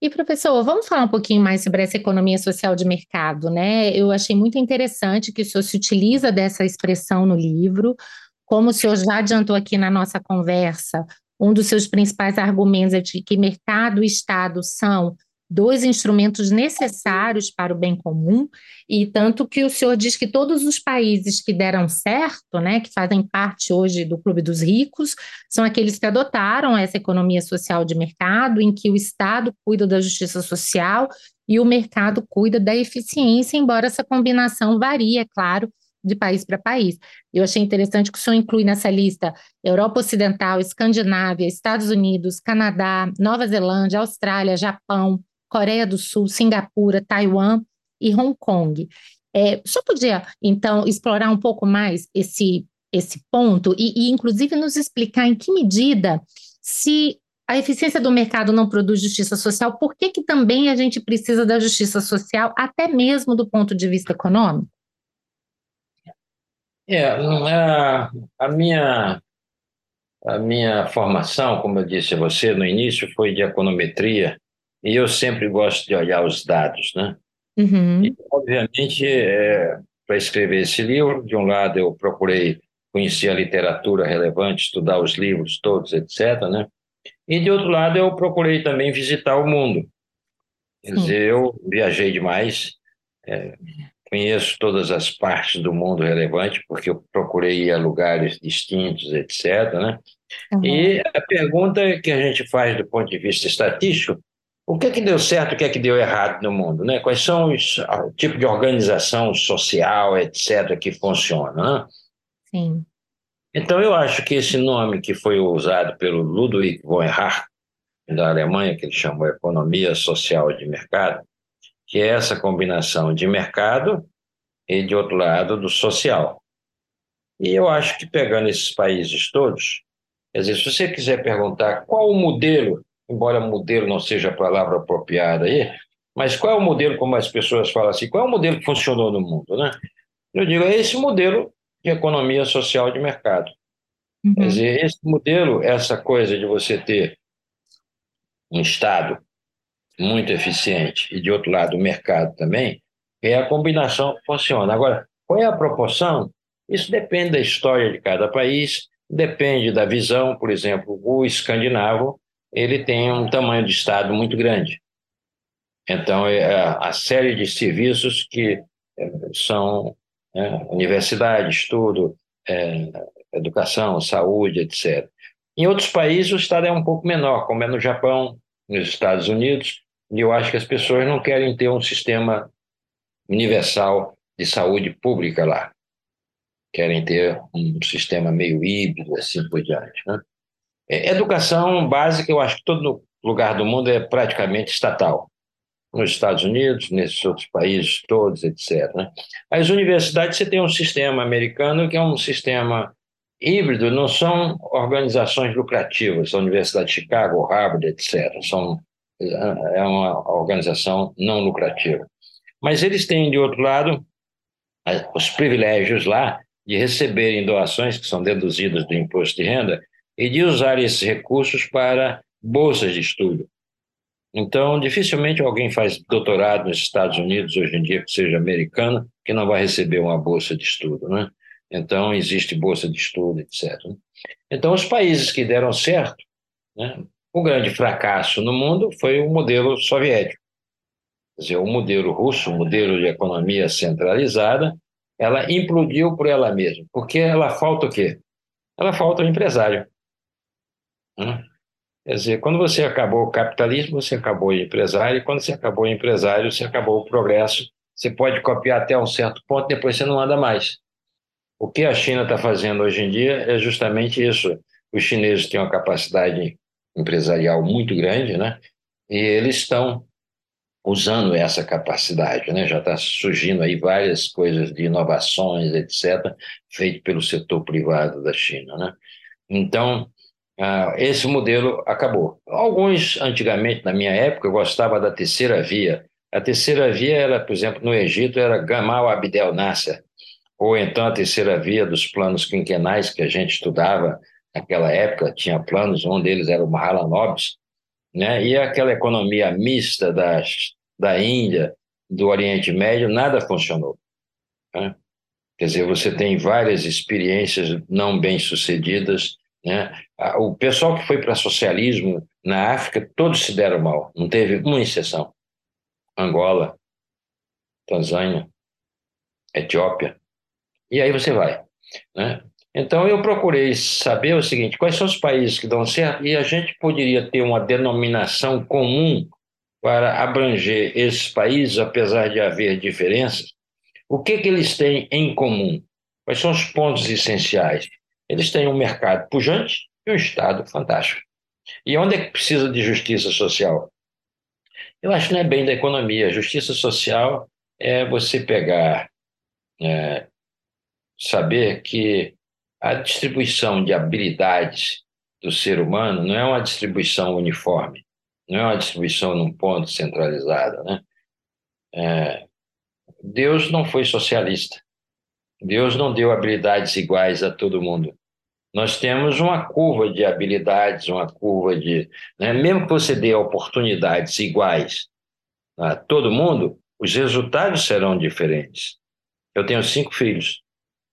E, professor, vamos falar um pouquinho mais sobre essa economia social de mercado, né? Eu achei muito interessante que o senhor se utiliza dessa expressão no livro. Como o senhor já adiantou aqui na nossa conversa, um dos seus principais argumentos é de que mercado e Estado são dois instrumentos necessários para o bem comum, e tanto que o senhor diz que todos os países que deram certo, né, que fazem parte hoje do Clube dos Ricos, são aqueles que adotaram essa economia social de mercado, em que o Estado cuida da justiça social e o mercado cuida da eficiência, embora essa combinação varie, é claro, de país para país. Eu achei interessante que o senhor inclui nessa lista Europa Ocidental, Escandinávia, Estados Unidos, Canadá, Nova Zelândia, Austrália, Japão, Coreia do Sul, Singapura, Taiwan e Hong Kong. É, só podia, então, explorar um pouco mais esse, esse ponto e, e, inclusive, nos explicar em que medida, se a eficiência do mercado não produz justiça social, por que, que também a gente precisa da justiça social, até mesmo do ponto de vista econômico? É, a, a minha a minha formação, como eu disse a você no início, foi de econometria e eu sempre gosto de olhar os dados, né? Uhum. E, obviamente, é, para escrever esse livro, de um lado eu procurei conhecer a literatura relevante, estudar os livros todos, etc., né? E de outro lado eu procurei também visitar o mundo. Quer dizer, eu viajei demais, é, conheço todas as partes do mundo relevante, porque eu procurei ir a lugares distintos, etc., né? Uhum. E a pergunta que a gente faz do ponto de vista estatístico o que é que deu certo, o que é que deu errado no mundo? Né? Quais são os o tipo de organização social, etc., que funciona? Né? Sim. Então, eu acho que esse nome que foi usado pelo Ludwig von Erhard, da Alemanha, que ele chamou Economia Social de Mercado, que é essa combinação de mercado e, de outro lado, do social. E eu acho que, pegando esses países todos, quer dizer, se você quiser perguntar qual o modelo embora modelo não seja a palavra apropriada aí, mas qual é o modelo, como as pessoas falam assim, qual é o modelo que funcionou no mundo, né? Eu digo, é esse modelo de economia social de mercado. Uhum. Quer dizer, esse modelo, essa coisa de você ter um Estado muito eficiente e, de outro lado, o mercado também, é a combinação que funciona. Agora, qual é a proporção? Isso depende da história de cada país, depende da visão, por exemplo, o escandinavo ele tem um tamanho de Estado muito grande. Então, é a série de serviços que é, são é, universidade, estudo, é, educação, saúde, etc. Em outros países, o Estado é um pouco menor, como é no Japão, nos Estados Unidos, e eu acho que as pessoas não querem ter um sistema universal de saúde pública lá. Querem ter um sistema meio híbrido, assim por diante. Né? É, educação básica, eu acho que todo lugar do mundo é praticamente estatal. Nos Estados Unidos, nesses outros países todos, etc. Né? As universidades, você tem um sistema americano que é um sistema híbrido, não são organizações lucrativas, a Universidade de Chicago, Harvard, etc. São, é uma organização não lucrativa. Mas eles têm, de outro lado, os privilégios lá de receberem doações que são deduzidas do imposto de renda e de usar esses recursos para bolsas de estudo. Então, dificilmente alguém faz doutorado nos Estados Unidos hoje em dia, que seja americano, que não vai receber uma bolsa de estudo, né? Então, existe bolsa de estudo, etc. Então, os países que deram certo, né? o grande fracasso no mundo foi o modelo soviético. Quer dizer, o modelo russo, o modelo de economia centralizada, ela implodiu por ela mesma, porque ela falta o quê? Ela falta o empresário. Né? Quer dizer, quando você acabou o capitalismo, você acabou o empresário, e quando você acabou o empresário, você acabou o progresso. Você pode copiar até um certo ponto, depois você não anda mais. O que a China está fazendo hoje em dia é justamente isso. Os chineses têm uma capacidade empresarial muito grande, né? E eles estão usando essa capacidade, né? Já está surgindo aí várias coisas de inovações, etc., feito pelo setor privado da China, né? Então, ah, esse modelo acabou. Alguns, antigamente, na minha época, gostava da terceira via. A terceira via era, por exemplo, no Egito, era Gamal Abdel Nasser. ou então a terceira via dos planos quinquenais que a gente estudava naquela época, tinha planos, um deles era o Mahalanobis, né? e aquela economia mista das, da Índia, do Oriente Médio, nada funcionou. Né? Quer dizer, você tem várias experiências não bem-sucedidas. Né? O pessoal que foi para socialismo na África, todos se deram mal, não teve uma exceção. Angola, Tanzânia, Etiópia. E aí você vai. Né? Então eu procurei saber o seguinte: quais são os países que dão certo e a gente poderia ter uma denominação comum para abranger esses países, apesar de haver diferenças. O que, que eles têm em comum? Quais são os pontos essenciais? Eles têm um mercado pujante e um Estado fantástico. E onde é que precisa de justiça social? Eu acho que não é bem da economia. Justiça social é você pegar, é, saber que a distribuição de habilidades do ser humano não é uma distribuição uniforme, não é uma distribuição num ponto centralizado. Né? É, Deus não foi socialista. Deus não deu habilidades iguais a todo mundo. Nós temos uma curva de habilidades, uma curva de. Né? Mesmo que você dê oportunidades iguais a todo mundo, os resultados serão diferentes. Eu tenho cinco filhos.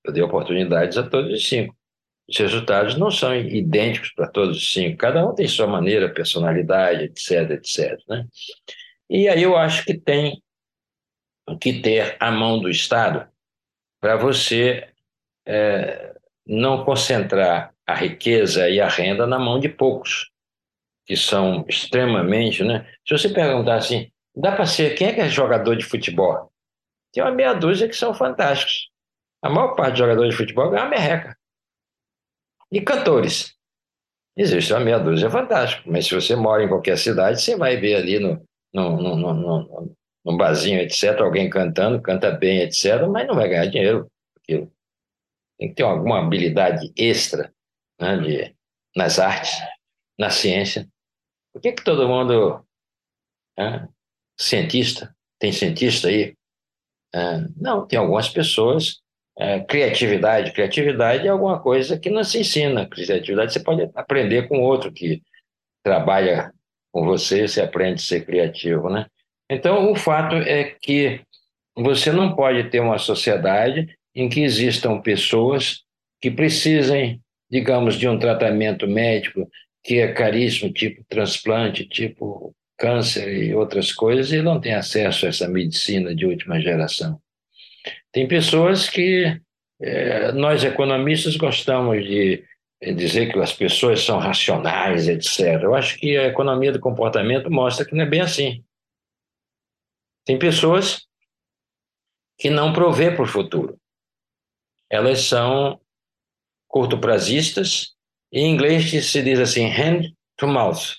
Eu dei oportunidades a todos os cinco. Os resultados não são idênticos para todos os cinco. Cada um tem sua maneira, personalidade, etc, etc. Né? E aí eu acho que tem que ter a mão do Estado para você é, não concentrar a riqueza e a renda na mão de poucos, que são extremamente. Né? Se você perguntar assim, dá para ser quem é que é jogador de futebol? Tem uma meia dúzia que são fantásticos. A maior parte dos jogadores de futebol ganha uma merreca. E cantores. Existe uma meia dúzia fantástico, mas se você mora em qualquer cidade, você vai ver ali no, no, no, no, no, no barzinho, etc., alguém cantando, canta bem, etc., mas não vai ganhar dinheiro aquilo. Tem que ter alguma habilidade extra né, de, nas artes, na ciência. Por que, que todo mundo. Né, cientista, tem cientista aí? É, não, tem algumas pessoas é, criatividade. Criatividade é alguma coisa que não se ensina. Criatividade você pode aprender com outro que trabalha com você, você aprende a ser criativo, né? Então, o fato é que você não pode ter uma sociedade em que existam pessoas que precisem, digamos, de um tratamento médico que é caríssimo, tipo transplante, tipo câncer e outras coisas, e não tem acesso a essa medicina de última geração. Tem pessoas que é, nós economistas gostamos de dizer que as pessoas são racionais, etc. Eu acho que a economia do comportamento mostra que não é bem assim. Tem pessoas que não provê para o futuro. Elas são curto-prazistas, em inglês se diz assim, hand to mouth,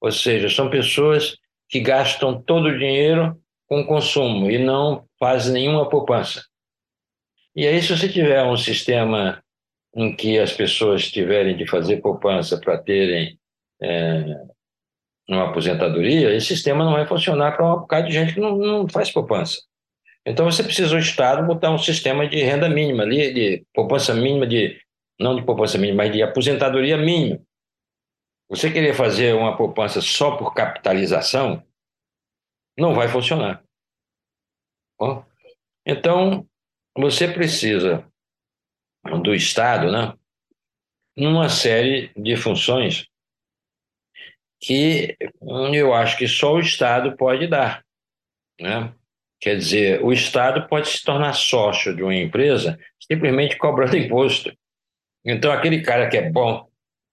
ou seja, são pessoas que gastam todo o dinheiro com consumo e não fazem nenhuma poupança. E aí, se você tiver um sistema em que as pessoas tiverem de fazer poupança para terem é, uma aposentadoria, esse sistema não vai funcionar para um bocado de gente que não, não faz poupança. Então, você precisa, o Estado, botar um sistema de renda mínima ali, de poupança mínima, de não de poupança mínima, mas de aposentadoria mínima. Você querer fazer uma poupança só por capitalização, não vai funcionar. Bom, então, você precisa do Estado, né, numa série de funções que eu acho que só o Estado pode dar. Né? Quer dizer, o Estado pode se tornar sócio de uma empresa simplesmente cobrando [LAUGHS] imposto. Então, aquele cara que é bom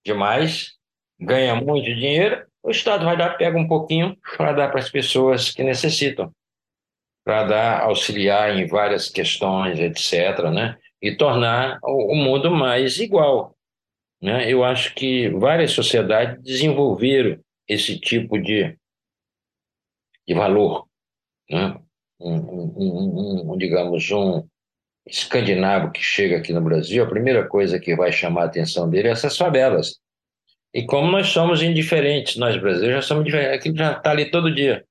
demais, ganha muito dinheiro, o Estado vai dar, pega um pouquinho para dar para as pessoas que necessitam para dar auxiliar em várias questões, etc., né? E tornar o mundo mais igual. Né? Eu acho que várias sociedades desenvolveram esse tipo de, de valor. Né? Um, um, um, digamos, um escandinavo que chega aqui no Brasil, a primeira coisa que vai chamar a atenção dele é essas favelas. E como nós somos indiferentes, nós brasileiros já somos diferentes, aquilo já está ali todo dia.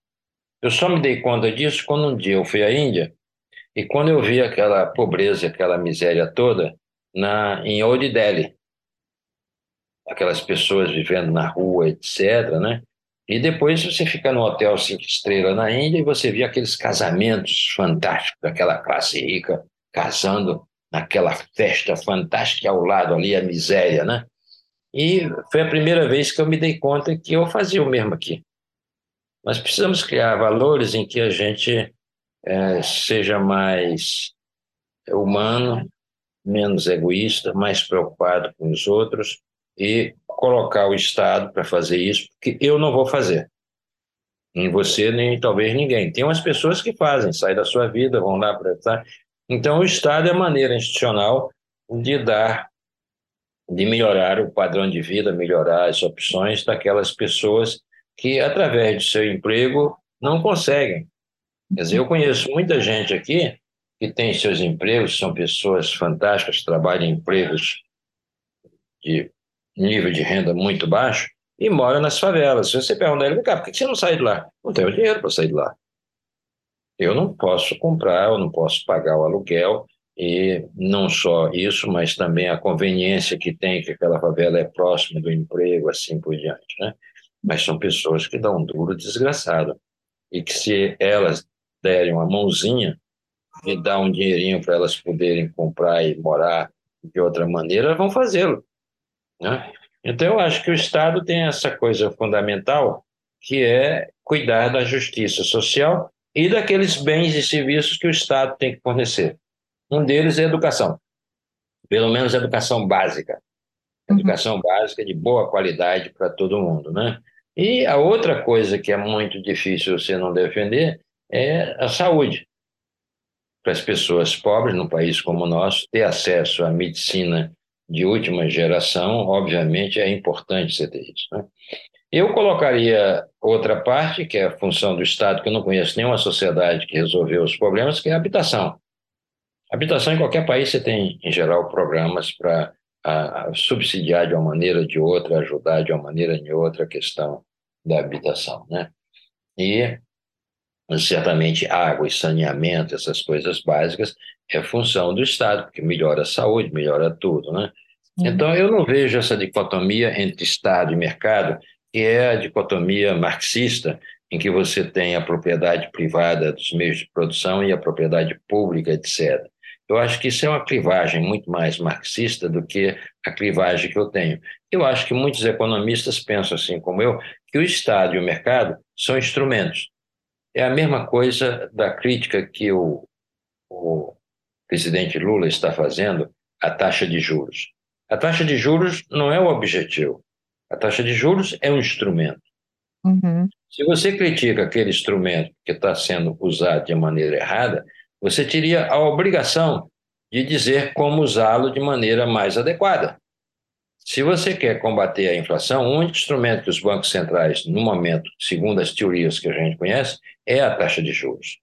Eu só me dei conta disso quando um dia eu fui à Índia E quando eu vi aquela pobreza, aquela miséria toda na, em Old Delhi, aquelas pessoas vivendo na rua, etc., né? E depois você fica no hotel cinco estrelas na Índia e você vê aqueles casamentos fantásticos daquela classe rica casando naquela festa fantástica ao lado ali a miséria, né? E foi a primeira vez que eu me dei conta que eu fazia o mesmo aqui. Nós precisamos criar valores em que a gente é, seja mais humano, menos egoísta, mais preocupado com os outros e colocar o Estado para fazer isso, porque eu não vou fazer. Nem você, nem talvez ninguém. Tem umas pessoas que fazem, saem da sua vida, vão lá para. Tá? Então, o Estado é a maneira institucional de dar, de melhorar o padrão de vida, melhorar as opções daquelas pessoas que, através de seu emprego, não conseguem. Quer dizer, eu conheço muita gente aqui que tem seus empregos, são pessoas fantásticas, trabalham em empregos de nível de renda muito baixo e moram nas favelas. Se você perguntar ele, cá, por que você não sai de lá? Não tenho dinheiro para sair de lá. Eu não posso comprar, eu não posso pagar o aluguel, e não só isso, mas também a conveniência que tem que aquela favela é próxima do emprego, assim por diante. Né? Mas são pessoas que dão um duro desgraçado. E que se elas derem uma mãozinha e dar um dinheirinho para elas poderem comprar e morar de outra maneira, vão fazê-lo. Né? Então, eu acho que o Estado tem essa coisa fundamental, que é cuidar da justiça social e daqueles bens e serviços que o Estado tem que fornecer. Um deles é a educação, pelo menos a educação básica. Uhum. Educação básica de boa qualidade para todo mundo. Né? E a outra coisa que é muito difícil você não defender é a saúde. Para as pessoas pobres, num país como o nosso, ter acesso à medicina de última geração, obviamente, é importante você ter isso. Né? Eu colocaria outra parte, que é a função do Estado, que eu não conheço nenhuma sociedade que resolveu os problemas, que é a habitação. Habitação em qualquer país você tem, em geral, programas para subsidiar de uma maneira de outra, ajudar de uma maneira de outra a questão da habitação. Né? E certamente água e saneamento, essas coisas básicas, é função do Estado, porque melhora a saúde, melhora tudo, né? Então, eu não vejo essa dicotomia entre Estado e mercado, que é a dicotomia marxista, em que você tem a propriedade privada dos meios de produção e a propriedade pública, etc. Eu acho que isso é uma clivagem muito mais marxista do que a clivagem que eu tenho. Eu acho que muitos economistas pensam assim como eu, que o Estado e o mercado são instrumentos. É a mesma coisa da crítica que o, o presidente Lula está fazendo à taxa de juros. A taxa de juros não é o objetivo. A taxa de juros é um instrumento. Uhum. Se você critica aquele instrumento que está sendo usado de maneira errada, você teria a obrigação de dizer como usá-lo de maneira mais adequada. Se você quer combater a inflação, o único instrumento que os bancos centrais, no momento, segundo as teorias que a gente conhece, é a taxa de juros.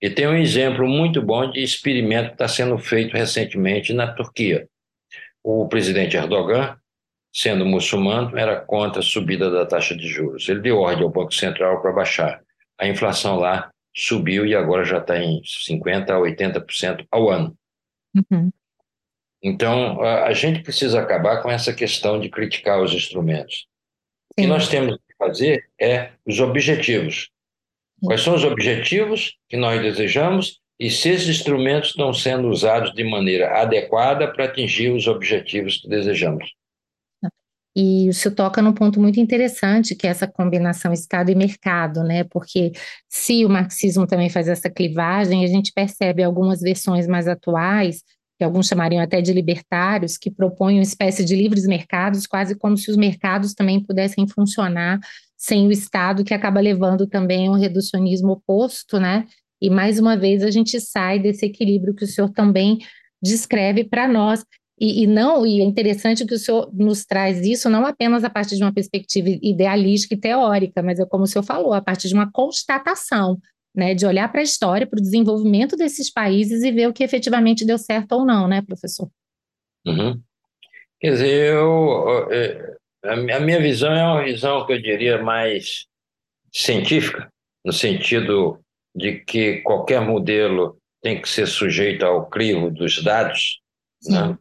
E tem um exemplo muito bom de experimento que está sendo feito recentemente na Turquia. O presidente Erdogan, sendo muçulmano, era contra a subida da taxa de juros. Ele deu ordem ao Banco Central para baixar. A inflação lá subiu e agora já está em 50% a 80% ao ano. Uhum. Então, a, gente precisa acabar com essa questão de criticar os instrumentos. Sim. O que nós temos que fazer é os objetivos. Quais são os objetivos que nós desejamos e se esses instrumentos estão sendo usados de maneira adequada para atingir os objetivos que desejamos. E isso toca num ponto muito interessante, que é essa combinação Estado e mercado, né? Porque se o marxismo também faz essa clivagem, a gente percebe algumas versões mais atuais, que alguns chamariam até de libertários, que propõem uma espécie de livres mercados, quase como se os mercados também pudessem funcionar sem o Estado, que acaba levando também um reducionismo oposto, né? E mais uma vez a gente sai desse equilíbrio que o senhor também descreve para nós. E, e, não, e é interessante que o senhor nos traz isso não apenas a partir de uma perspectiva idealística e teórica, mas é como o senhor falou, a partir de uma constatação, né, de olhar para a história, para o desenvolvimento desses países e ver o que efetivamente deu certo ou não, né, professor? Uhum. Quer dizer, eu, é, a minha visão é uma visão que eu diria mais científica, no sentido de que qualquer modelo tem que ser sujeito ao crivo dos dados. Né?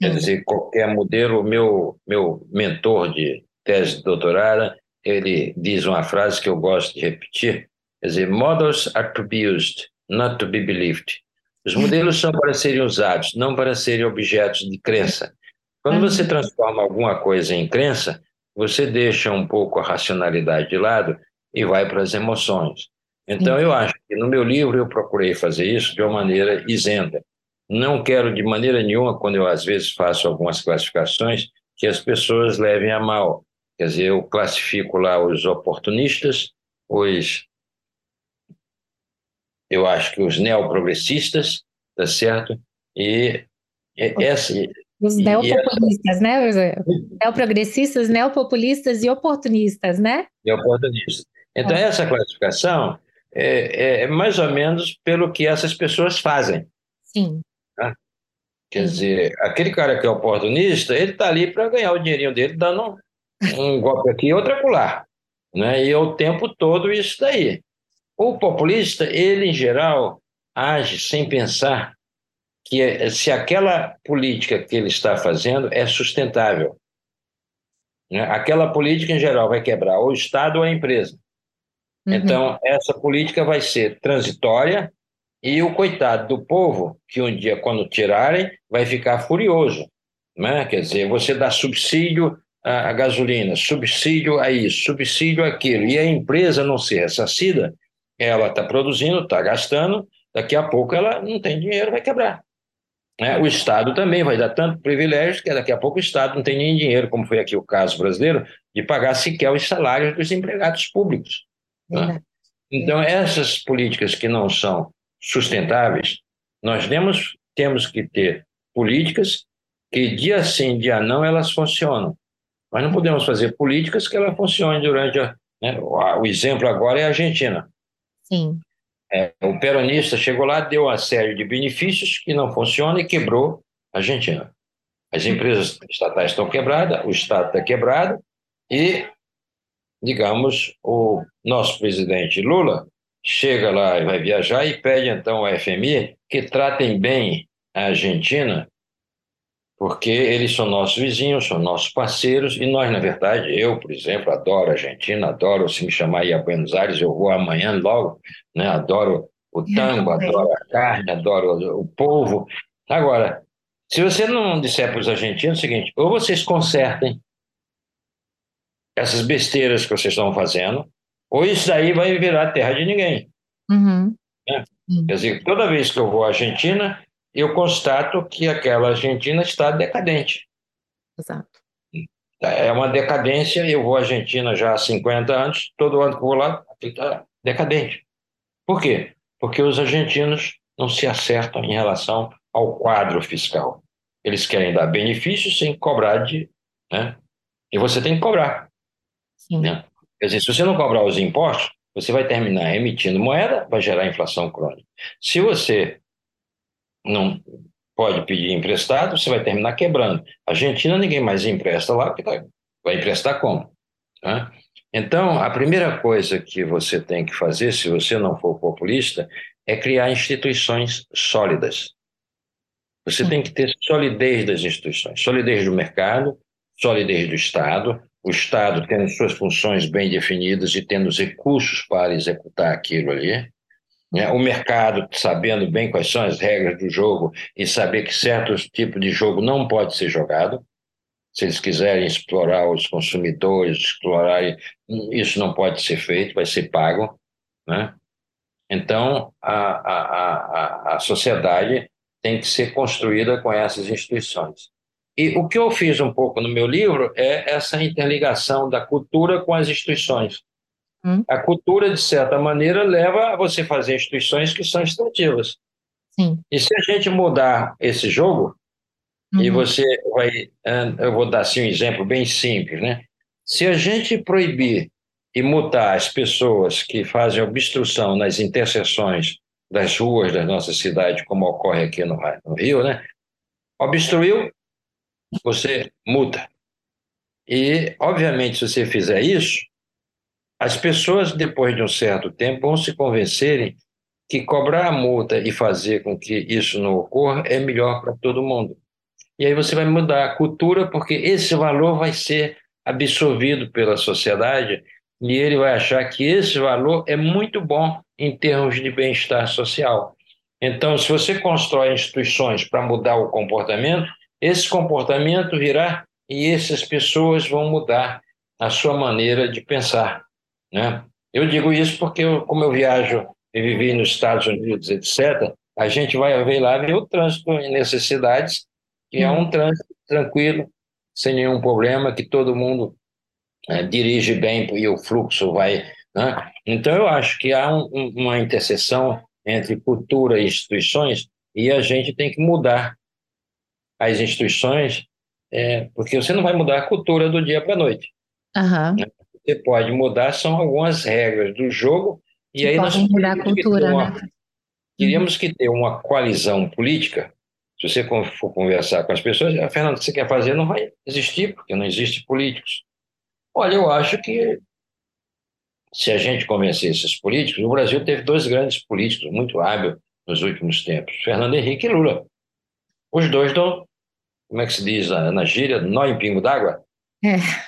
Quer dizer, qualquer modelo, meu, meu mentor de tese de doutorado, ele diz uma frase que eu gosto de repetir, quer dizer, models are to be used, not to be believed. Os modelos são para serem usados, não para serem objetos de crença. Quando você transforma alguma coisa em crença, você deixa um pouco a racionalidade de lado e vai para as emoções. Então, eu acho que no meu livro eu procurei fazer isso de uma maneira isenta. Não quero de maneira nenhuma, quando eu às vezes faço algumas classificações, que as pessoas levem a mal. Quer dizer, eu classifico lá os oportunistas, os. Eu acho que os neoprogressistas, tá certo? E essa. Os neopopulistas, né, José? Neoprogressistas, neopopulistas e oportunistas, né? E oportunistas. Então, é. essa classificação é, é, mais ou menos pelo que essas pessoas fazem. Sim. Né? Quer Sim. dizer, aquele cara que é oportunista, ele está ali para ganhar o dinheirinho dele, dando um golpe aqui e outro acolá. Né? E é o tempo todo isso daí. O populista, ele, em geral, age sem pensar que é, se aquela política que ele está fazendo é sustentável. Né? Aquela política, em geral, vai quebrar ou o Estado ou a empresa. Uhum. Então, essa política vai ser transitória e o coitado do povo, que um dia, quando tirarem, vai ficar furioso. Né? Quer dizer, você dá subsídio à gasolina, subsídio a isso, subsídio àquilo, e a empresa não se ressarcida, ela está produzindo, está gastando, daqui a pouco ela não tem dinheiro, vai quebrar. Né? O Estado também vai dar tanto privilégio que daqui a pouco o Estado não tem nem dinheiro, como foi aqui o caso brasileiro, de pagar sequer os salários dos empregados públicos. Né? Então, essas políticas que não são sustentáveis, nós temos, temos que ter políticas que dia sim, dia não, elas funcionam. Mas não podemos fazer políticas que elas funcionem durante a, né? o exemplo agora é a Argentina. Sim. É, o peronista chegou lá, deu uma série de benefícios que não funcionam e quebrou a Argentina. As empresas estatais estão quebradas, o Estado está quebrado e digamos, o nosso presidente Lula chega lá e vai viajar e pede então ao FMI que tratem bem a Argentina, porque eles são nossos vizinhos, são nossos parceiros, e nós, na verdade, eu, por exemplo, adoro a Argentina, adoro, se me chamar aí a Buenos Aires, eu vou amanhã logo, né? adoro o tango, adoro a carne, adoro o povo. Agora, se você não disser para os argentinos o seguinte, ou vocês consertem essas besteiras que vocês estão fazendo, ou isso daí vai virar terra de ninguém. Uhum. Né? Quer dizer, toda vez que eu vou à Argentina, eu constato que aquela Argentina está decadente. Exato. É uma decadência, eu vou à Argentina já há 50 anos, todo ano que vou lá, está decadente. Por quê? Porque os argentinos não se acertam em relação ao quadro fiscal. Eles querem dar benefícios sem cobrar de. Né? E você tem que cobrar. Né? Quer dizer, se você não cobrar os impostos, você vai terminar emitindo moeda, vai gerar inflação crônica. Se você não pode pedir emprestado, você vai terminar quebrando. Argentina ninguém mais empresta lá, porque tá, vai emprestar como? Tá? Então, a primeira coisa que você tem que fazer, se você não for populista, é criar instituições sólidas. Você tem que ter solidez das instituições, solidez do mercado, solidez do Estado, o Estado tendo suas funções bem definidas e tendo os recursos para executar aquilo ali, né? O mercado sabendo bem quais são as regras do jogo e saber que certos tipos de jogo não pode ser jogado, se eles quiserem explorar os consumidores, explorar isso não pode ser feito, vai ser pago, né? Então a, a, a, a sociedade tem que ser construída com essas instituições. E o que eu fiz um pouco no meu livro é essa interligação da cultura com as instituições. Hum. A cultura, de certa maneira, leva a você fazer instituições que são extrativas. Sim. E se a gente mudar esse jogo, uhum. e você vai. Eu vou dar assim, um exemplo bem simples, né? Se a gente proibir e multar as pessoas que fazem obstrução nas interseções das ruas da nossa cidade, como ocorre aqui no, no Rio, né? Obstruiu, você muda. E, obviamente, se você fizer isso, as pessoas, depois de um certo tempo, vão se convencerem que cobrar a multa e fazer com que isso não ocorra é melhor para todo mundo. E aí você vai mudar a cultura, porque esse valor vai ser absorvido pela sociedade e ele vai achar que esse valor é muito bom em termos de bem-estar social. Então, se você constrói instituições para mudar o comportamento, esse comportamento virá e essas pessoas vão mudar a sua maneira de pensar. Né? Eu digo isso porque, eu, como eu viajo e vivi nos Estados Unidos, etc., a gente vai ver lá ver o trânsito em necessidades, que é um trânsito tranquilo, sem nenhum problema, que todo mundo é, dirige bem e o fluxo vai. Né? Então, eu acho que há um, uma interseção entre cultura e instituições e a gente tem que mudar as instituições, é, porque você não vai mudar a cultura do dia para a noite. Uhum. Você pode mudar, são algumas regras do jogo, e aí nós mudar a cultura, uma, né? Teríamos que ter uma coalizão política. Se você for conversar com as pessoas, a ah, Fernando, o que você quer fazer não vai existir, porque não existe políticos. Olha, eu acho que se a gente convencer esses políticos, o Brasil teve dois grandes políticos muito hábeis nos últimos tempos, Fernando Henrique e Lula. Os dois dão, como é que se diz na, na gíria, nó em pingo d'água? É.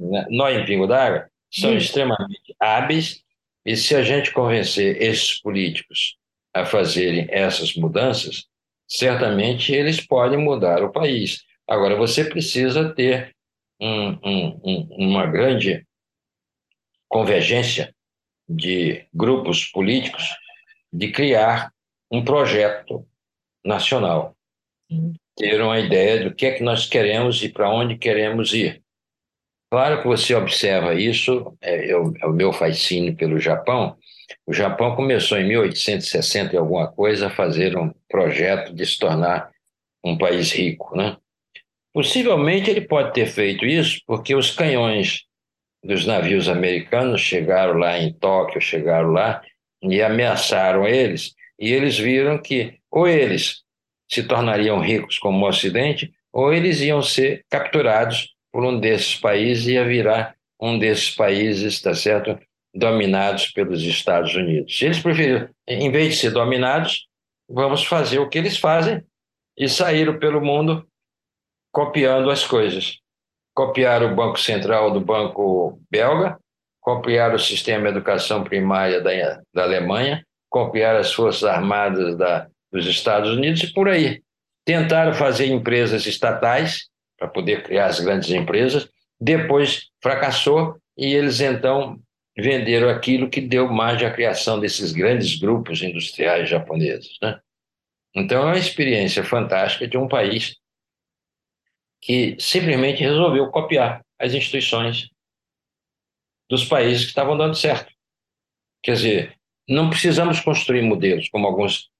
Né? Nó em pingo d'água? São Sim. extremamente hábeis e se a gente convencer esses políticos a fazerem essas mudanças, certamente eles podem mudar o país. Agora, você precisa ter um, um, um, uma grande convergência de grupos políticos de criar um projeto nacional, ter uma ideia do que é que nós queremos e para onde queremos ir. Claro que você observa isso, é, é, o meu fascínio pelo Japão. O Japão começou em 1860 e alguma coisa a fazer um projeto de se tornar um país rico, né? Possivelmente ele pode ter feito isso porque os canhões dos navios americanos chegaram lá em Tóquio, chegaram lá e ameaçaram eles, e eles viram que ou eles se tornariam ricos como o Ocidente, ou eles iam ser capturados por um desses países e ia virar um desses países, está certo, dominados pelos Estados Unidos. Eles preferiram, em vez de ser dominados, vamos fazer o que eles fazem e saíram pelo mundo copiando as coisas. Copiaram o Banco Central do Banco Belga, copiaram o sistema de educação primária da, da Alemanha, copiaram as Forças Armadas da, dos Estados Unidos e por aí. Tentaram fazer empresas estatais para poder criar as grandes empresas, depois fracassou e eles então venderam aquilo que deu margem à criação desses grandes grupos industriais japoneses. Né? Então é uma experiência fantástica de um país que simplesmente resolveu copiar as instituições dos países que estavam dando certo. Quer dizer, não precisamos construir modelos, como alguns.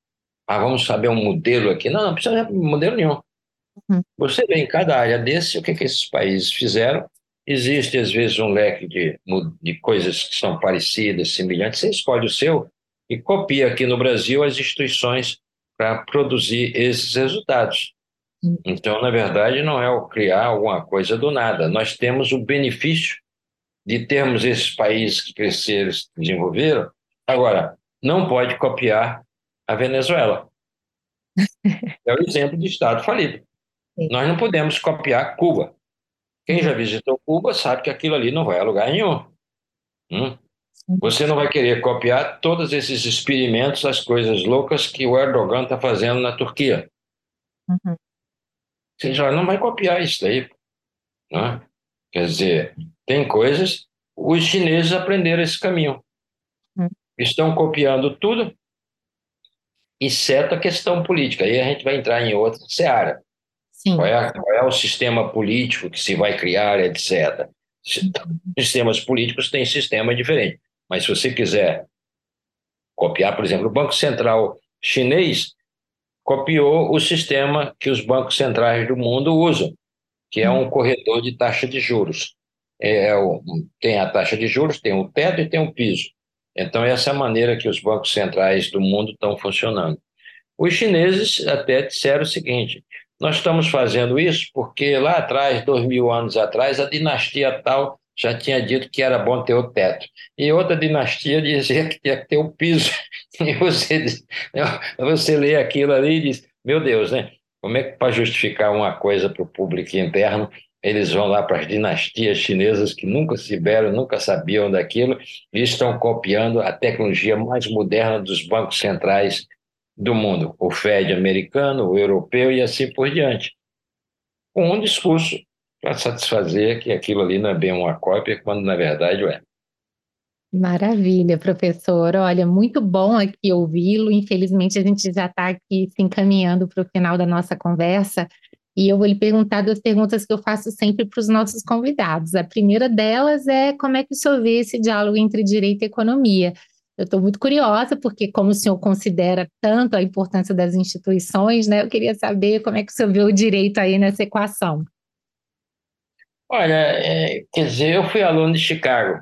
Ah, vamos saber um modelo aqui. Não, não precisa de modelo nenhum. Uhum. Você vê em cada área desse o que, que esses países fizeram. Existe, às vezes, um leque de, de coisas que são parecidas, semelhantes. Você escolhe o seu e copia aqui no Brasil as instituições para produzir esses resultados. Então, na verdade, não é o criar alguma coisa do nada. Nós temos o benefício de termos esses países que cresceram, se desenvolveram. Agora, não pode copiar a Venezuela. [LAUGHS] É o exemplo de Estado falido. Nós não podemos copiar Cuba. Quem já visitou Cuba sabe que aquilo ali não vai a lugar nenhum. Hum? Você não vai querer copiar todos esses experimentos, as coisas loucas que o Erdogan está fazendo na Turquia. Uhum. Você já não vai copiar isso daí. Né? Quer dizer, tem coisas. Os chineses aprenderam esse caminho. Hum. Estão copiando tudo, exceto a questão política. Aí a gente vai entrar em outra seara. Qual é, qual é, o sistema político que se vai criar, etc. Sistemas políticos têm sistema diferente. Mas se você quiser copiar, por exemplo, o Banco Central chinês copiou o sistema que os bancos centrais do mundo usam, que é um corredor de taxa de juros. É, é tem a taxa de juros, tem um teto e tem um piso. Então, essa é a maneira que os bancos centrais do mundo estão funcionando. Os chineses até disseram o seguinte: nós estamos fazendo isso porque lá atrás, dois mil anos atrás, a dinastia tal já tinha dito que era bom ter o teto. E outra dinastia [LAUGHS] dizia que tinha que ter o piso. [LAUGHS] E você, [LAUGHS] você lê aquilo ali e diz: meu Deus, né? Como é que para justificar uma coisa para o público interno, eles vão lá para as dinastias chinesas que nunca se viram, nunca sabiam daquilo, e estão copiando a tecnologia mais moderna dos bancos centrais do mundo, o Fed americano, o europeu e assim por diante. Com um discurso para satisfazer que aquilo ali não é bem uma cópia, quando na verdade é. Maravilha, professor. Olha, muito bom aqui ouvi-lo. Infelizmente, a gente já está aqui se encaminhando para o final da nossa conversa. E eu vou lhe perguntar duas perguntas que eu faço sempre para os nossos convidados. A primeira delas é como é que o senhor vê esse diálogo entre direito e economia? Eu estou muito curiosa, porque como o senhor considera tanto a importância das instituições, né? Eu queria saber como é que o senhor vê o direito aí nessa equação. Olha, é, quer dizer, eu fui aluno de Chicago.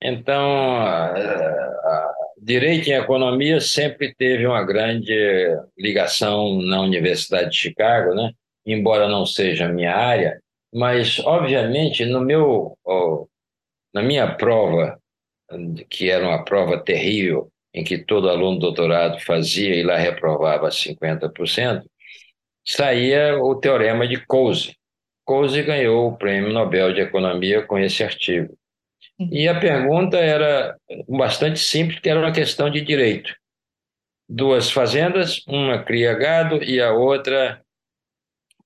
Então, a, a, direito e economia sempre teve uma grande ligação na Universidade de Chicago, né? embora não seja minha área, mas, obviamente, no meu, na minha prova, que era uma prova terrível, em que todo aluno doutorado fazia e lá reprovava 50%, saía o teorema de Coase. Coase ganhou o Prêmio Nobel de Economia com esse artigo. E a pergunta era bastante simples, que era uma questão de direito. Duas fazendas, uma cria gado e a outra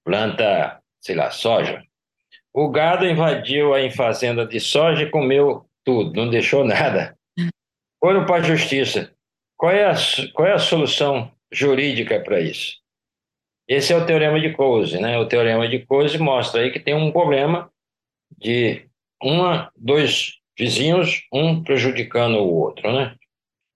planta, sei lá, soja. O gado invadiu a fazenda de soja e comeu tudo, não deixou nada. Foram para a justiça. Qual é a, qual é a solução jurídica para isso? Esse é o teorema de Coase, né? O teorema de Coase mostra aí que tem um problema de uma, dois vizinhos, um prejudicando o outro, né?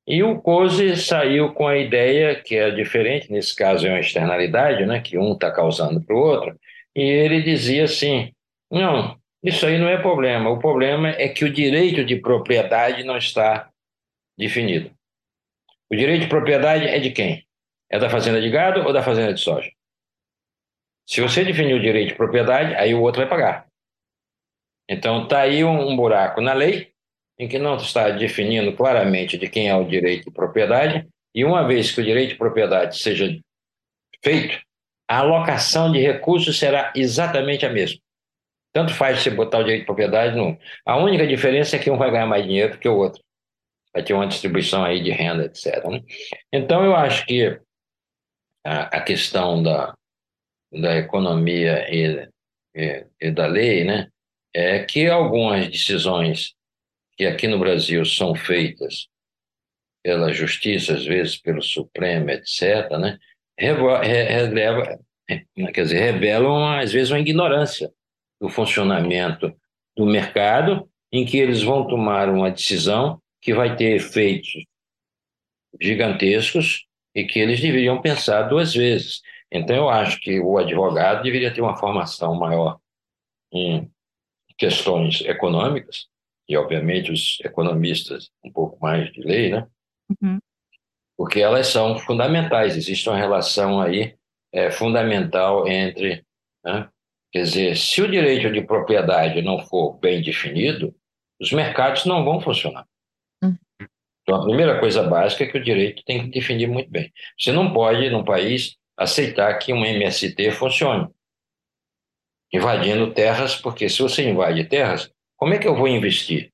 E o Coase saiu com a ideia que é diferente, nesse caso é uma externalidade, né? Que um está causando para o outro, e ele dizia assim: não, isso aí não é problema. O problema é que o direito de propriedade não está definido. O direito de propriedade é de quem? É da fazenda de gado ou da fazenda de soja? Se você definir o direito de propriedade, aí o outro vai pagar. Então, está aí um, buraco na lei, em que não está definindo claramente de quem é o direito de propriedade, e uma vez que o direito de propriedade seja feito, a alocação de recursos será exatamente a mesma. Tanto faz você botar o direito de propriedade no. A única diferença é que um vai ganhar mais dinheiro que o outro. Vai ter uma distribuição aí de renda, etc. Né? Então, eu acho que a, a questão da, da economia e, e, e da lei, né, é que algumas decisões que aqui no Brasil são feitas pela justiça, às vezes pelo Supremo, etc., né, releva, quer dizer, revelam, às vezes, uma ignorância do funcionamento do mercado, em que eles vão tomar uma decisão que vai ter efeitos gigantescos e que eles deveriam pensar duas vezes. Então, eu acho que o advogado deveria ter uma formação maior em questões econômicas, e obviamente os economistas um pouco mais de lei, né? Uhum. Porque elas são fundamentais, existe uma relação aí é, fundamental entre. Né? Quer dizer, se o direito de propriedade não for bem definido, os mercados não vão funcionar. Uhum. Então, a primeira coisa básica é que o direito tem que definir muito bem. Você não pode, num país, aceitar que um MST funcione, invadindo terras, porque se você invade terras, como é que eu vou investir?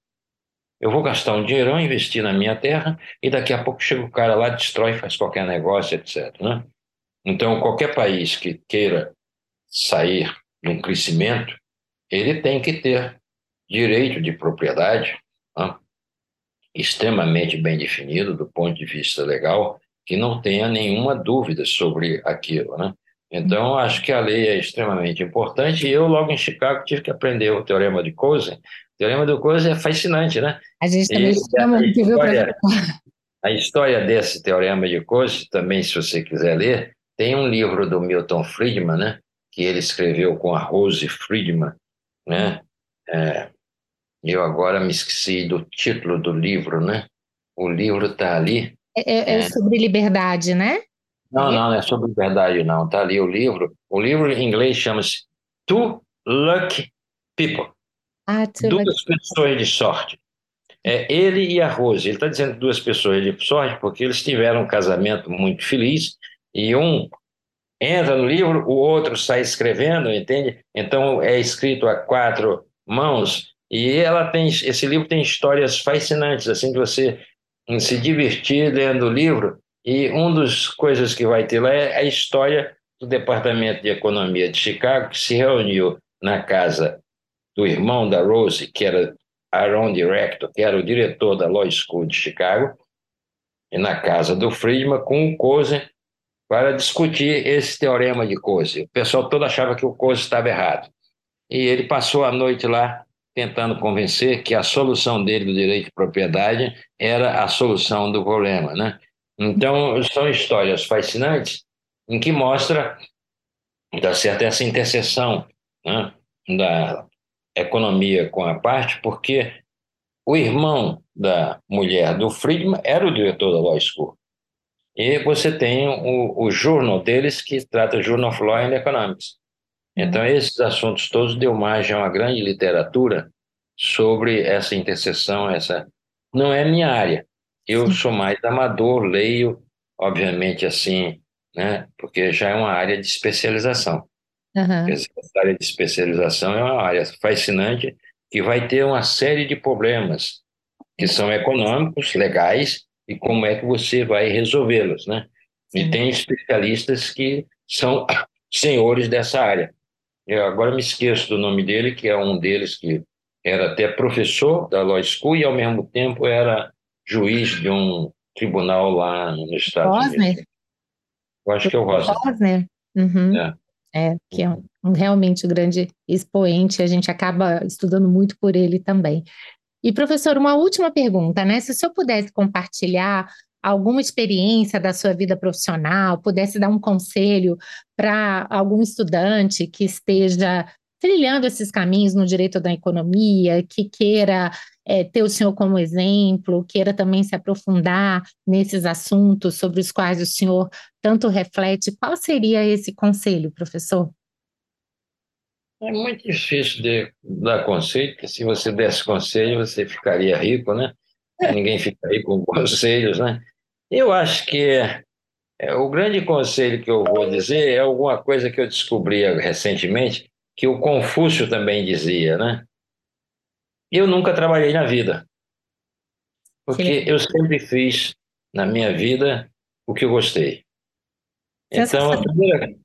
Eu vou gastar um dinheirão, investir na minha terra, e daqui a pouco chega o cara lá, destrói, faz qualquer negócio, etc. Né? Então, qualquer país que queira sair de um crescimento, ele tem que ter direito de propriedade né? extremamente bem definido do ponto de vista legal, que não tenha nenhuma dúvida sobre aquilo, né? Então, acho que a lei é extremamente importante e eu, logo em Chicago, tive que aprender o Teorema de Coase. O Teorema de Coase é fascinante, né? A gente também chama a, história, a história desse Teorema de Coase, também, se você quiser ler, tem um livro do Milton Friedman, né? Que ele escreveu com a Rose Friedman, né? É, eu agora me esqueci do título do livro, né? O livro está ali, é, é, é, sobre liberdade, né? Não, não, não é sobre liberdade, não. Está ali o livro. O livro em inglês chama-se Two Lucky People. Ah, duas pessoas de sorte. É ele e a Rose. Ele está dizendo duas pessoas de sorte porque eles tiveram um casamento muito feliz e um entra no livro, o outro sai escrevendo, entende? Então é escrito a quatro mãos e ela tem esse livro tem histórias fascinantes assim de você se divertir lendo o livro e uma das coisas que vai ter lá é a história do Departamento de Economia de Chicago que se reuniu na casa do irmão da Rose, que era Aaron Director, que era o diretor da Law School de Chicago, e na casa do Friedman com o Coase para discutir esse teorema de Coase. O pessoal todo achava que o Coase estava errado. E ele passou a noite lá tentando convencer que a solução dele do direito de propriedade era a solução do problema, né? Então, são histórias fascinantes em que mostra, dá certo, essa interseção né, da economia com a parte, porque o irmão da mulher do Friedman era o diretor da Law School. E você tem o, o jornal deles, que trata Journal of Law and Economics. Então, esses assuntos todos deu margem a uma grande literatura sobre essa interseção, essa não é minha área. Eu Sim. sou mais amador, leio, obviamente assim, né, porque já é uma área de especialização. Uhum. Essa área de especialização é uma área fascinante que vai ter uma série de problemas que são econômicos, legais, e como é que você vai resolvê-los, né? E tem especialistas que são senhores dessa área. Eu agora me esqueço do nome dele, que é um deles que era até professor da Law School e, ao mesmo tempo, era juiz de um tribunal lá nos Estados Rosner? Unidos. Eu acho que é o Rosner. Rosner. Uhum. É. É, que é um, um realmente um grande expoente, a gente acaba estudando muito por ele também. E, professor, uma última pergunta, né? Se o senhor pudesse compartilhar alguma experiência da sua vida profissional, pudesse dar um conselho para algum estudante que esteja trilhando esses caminhos no direito da economia, que queira é, ter o senhor como exemplo, queira também se aprofundar nesses assuntos sobre os quais o senhor tanto reflete, qual seria esse conselho, professor? É muito difícil de dar conselho, porque se você desse conselho, você ficaria rico, né? Ninguém ficaria com [LAUGHS] conselhos, né? Eu acho que é, o grande conselho que eu vou dizer é alguma coisa que eu descobri recentemente, que o Confúcio também dizia, né? Eu nunca trabalhei na vida, porque eu sempre fiz na minha vida o que eu gostei. Então, a primeira,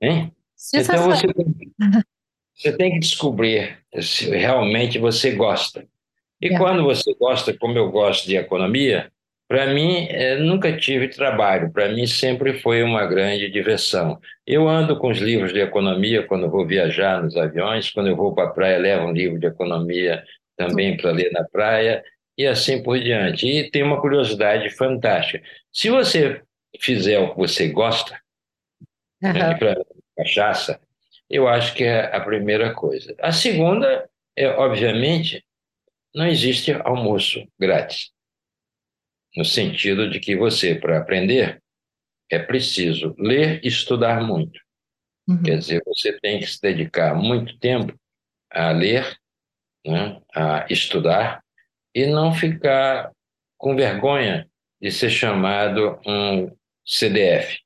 hein? então você, [LAUGHS] você tem que descobrir se realmente você gosta. E é. quando você gosta, como eu gosto de economia, para mim, eh, nunca tive trabalho, para mim sempre foi uma grande diversão. Eu ando com os livros de economia quando vou viajar nos aviões, quando eu vou para a praia, levo um livro de economia também para ler na praia, e assim por diante. E tem uma curiosidade fantástica. Se você fizer o que você gosta, uhum. né, para cachaça, eu acho que é a primeira coisa. A segunda é, obviamente, não existe almoço grátis no sentido de que você, para aprender, é preciso ler e estudar muito. Uhum. Quer dizer, você tem que se dedicar muito tempo a ler, né, a estudar, e não ficar com vergonha de ser chamado um CDF.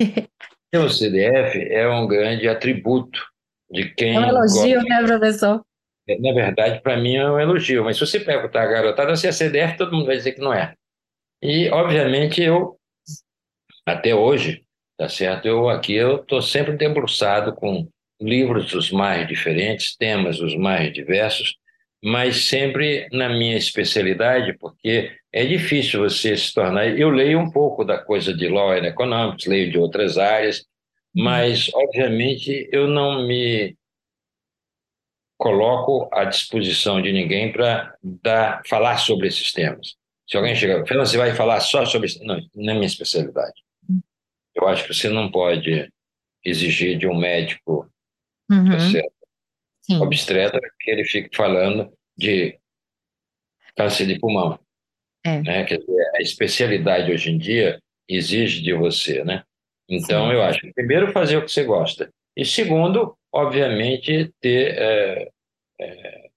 [LAUGHS] o CDF é um grande atributo de quem. É um elogio, gosta. né, professor? É, na verdade, para mim é um elogio, mas se você perguntar a garotada se é CDF, todo mundo vai dizer que não é. E, obviamente, eu, até hoje, tá certo? Eu aqui eu estou sempre debruçado com livros os mais diferentes, temas os mais diversos, mas sempre na minha especialidade, porque é difícil você se tornar. Eu leio um pouco da coisa de Law and Economics, leio de outras áreas, mas, obviamente, eu não me coloco à disposição de ninguém para falar sobre esses temas. Se alguém chegar, Fernando, você vai falar só sobre isso? Não, não é minha especialidade. Eu acho que você não pode exigir de um médico uhum. Tá obstetra que ele fique falando de câncer de pulmão. É. Né? Quer dizer, a especialidade hoje em dia exige de você, né? Então, Sim. eu acho que primeiro fazer o que você gosta. E segundo, obviamente, ter é, é,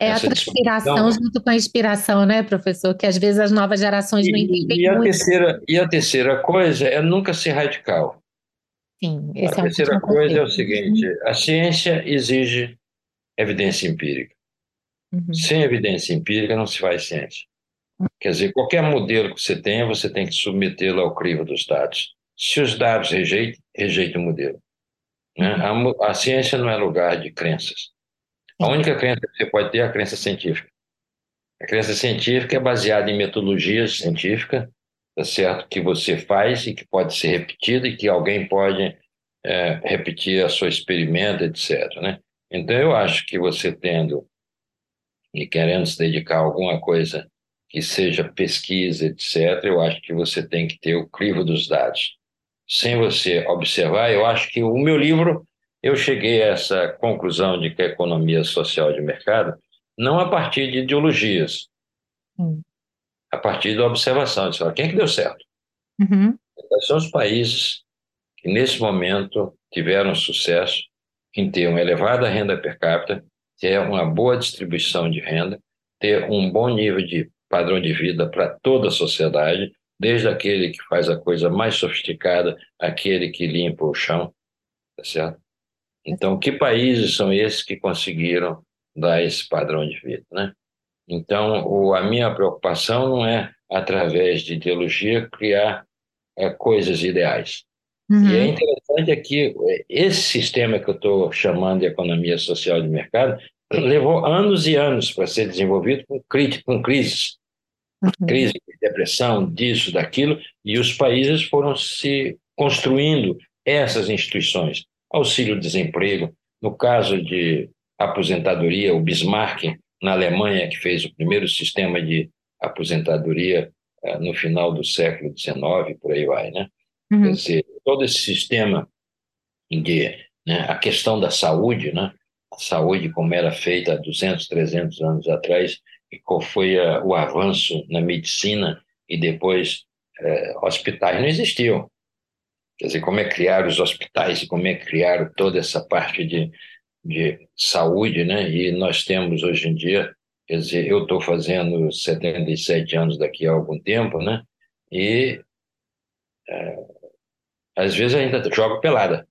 É a transpiração junto com a inspiração, né, professor? Que às vezes as novas gerações e, não entendem e a muito. Terceira, e a terceira coisa é nunca ser radical. Sim, esse a é um terceira coisa é o seguinte: a ciência exige evidência empírica. Uhum. Sem evidência empírica não se faz ciência. Quer dizer, qualquer modelo que você tenha, você tem que submetê-lo ao crivo dos dados. Se os dados rejeitam, rejeita o modelo. Né? A, a ciência não é lugar de crenças. A única crença que você pode ter é a crença científica. A crença científica é baseada em metodologia científica, tá certo? Que você faz e que pode ser repetida e que alguém pode é, repetir a sua experimento, etc. Né? Então, eu acho que você tendo e querendo se dedicar a alguma coisa que seja pesquisa, etc., eu acho que você tem que ter o crivo dos dados. Sem você observar, eu acho que o meu livro, eu cheguei a essa conclusão de que a economia social de mercado, não a partir de ideologias, Hum. A partir da observação. Fala, quem é que deu certo? Uhum. Quais são os países que, nesse momento, tiveram sucesso em ter uma elevada renda per capita, ter uma boa distribuição de renda, ter um bom nível de padrão de vida para toda a sociedade, desde aquele que faz a coisa mais sofisticada, aquele que limpa o chão, tá certo? Então, que países são esses que conseguiram dar esse padrão de vida, né? Então, o, a minha preocupação não é, através de ideologia, criar é, coisas ideais. Uhum. E é interessante é que esse sistema que eu estou chamando de economia social de mercado [CLEARS THROAT] levou anos e anos para ser desenvolvido com, com crises. Uhum. Crise de depressão, disso, daquilo, e os países foram se construindo essas instituições. Auxílio-desemprego, no caso de aposentadoria, o Bismarck, na Alemanha, que fez o primeiro sistema de aposentadoria eh, no final do século XIX, por aí vai, né? Quer Uhum. dizer, todo esse sistema de né, a questão da saúde, né? A saúde como era feita há 200, 300 anos atrás e qual foi a, o avanço na medicina e depois eh, hospitais não existiam. Quer dizer, como é que criaram os hospitais e como é que criaram toda essa parte de, de saúde, né? E nós temos hoje em dia, quer dizer, eu estou fazendo 77 anos daqui a algum tempo, né? E é, às vezes ainda jogo pelada,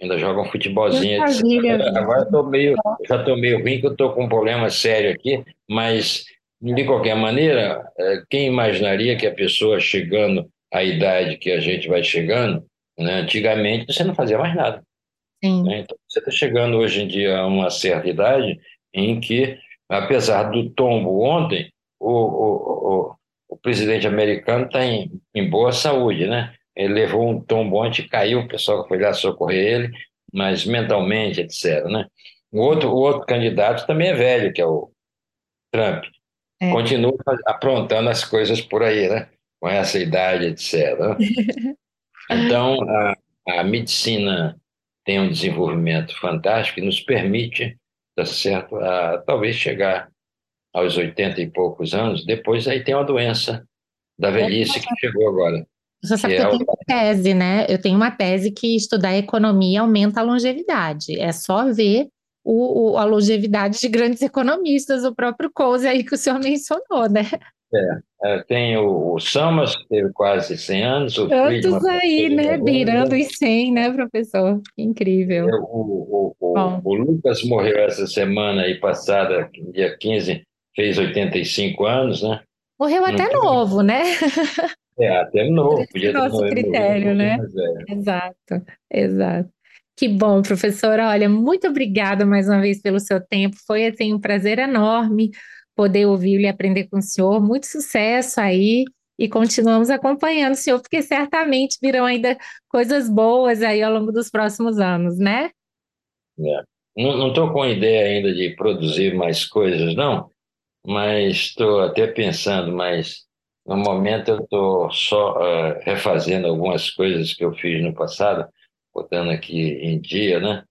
ainda jogo um futebolzinho. Maravilha. Agora eu tô meio, já estou meio ruim, que eu estou com um problema sério aqui, mas de qualquer maneira, é, quem imaginaria que a pessoa chegando à idade que a gente vai chegando, né? Antigamente você não fazia mais nada. Sim. né? Então, você está chegando hoje em dia a uma certa idade em que, apesar do tombo ontem, o, o, o, o presidente americano está em, em boa saúde, né? Ele levou um tombo ontem, caiu, o pessoal foi lá socorrer ele, mas mentalmente, etc. Né? O, outro, o outro candidato também é velho, que é o Trump. É. Continua aprontando as coisas por aí, né? Com essa idade, etc. né? [LAUGHS] Então, a, a medicina tem um desenvolvimento fantástico e nos permite, tá certo, a, talvez chegar aos 80 e poucos anos, depois aí tem uma doença da velhice que chegou agora. Você sabe Que que é eu o- tenho uma tese, né? Eu tenho uma tese que estudar economia aumenta a longevidade. É só ver o, o- a longevidade de grandes economistas, o próprio Coase aí que o senhor [LAUGHS] mencionou, né? É, tem o, o Samas, que teve quase 100 anos, o Tantos aí, né? 90, Beirando os 100, né, professor? Incrível. O, o, o, o Lucas morreu essa semana aí passada, dia 15, fez 85 anos, né? Morreu Não até tem- novo, né? É, até novo, podia nosso critério, né? Exato, exato. Que bom, professora. Olha, muito obrigada mais uma vez pelo seu tempo. Foi assim um prazer enorme poder ouvi-lo e aprender com o senhor. Muito sucesso aí e continuamos acompanhando o senhor, porque certamente virão ainda coisas boas aí ao longo dos próximos anos, né? Não estou com ideia ainda de produzir mais coisas, não, mas estou até pensando, mas no momento eu estou só eh, refazendo algumas coisas que eu fiz no passado, botando aqui em dia, né?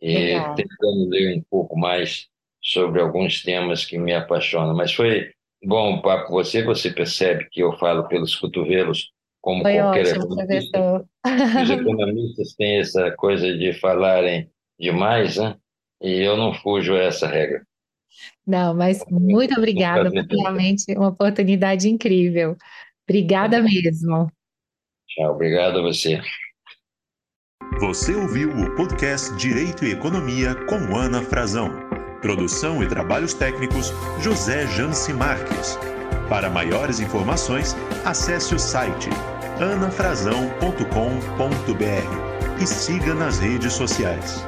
E Legal. tentando ler um pouco mais sobre alguns temas que me apaixonam. Mas foi bom o papo com você, você percebe que eu falo pelos cotovelos, como Foi qualquer ótimo, economista. professor. Os [LAUGHS] economistas têm essa coisa de falarem demais, né? E eu não fujo a essa regra. Não, mas muito obrigada, foi realmente uma oportunidade incrível. Obrigada mesmo. Tchau, obrigado a você. Você ouviu o podcast Direito e Economia com Ana Frazão. Produção e trabalhos técnicos José Janci Marques. Para maiores informações, acesse o site anafrazão.com.br e siga nas redes sociais.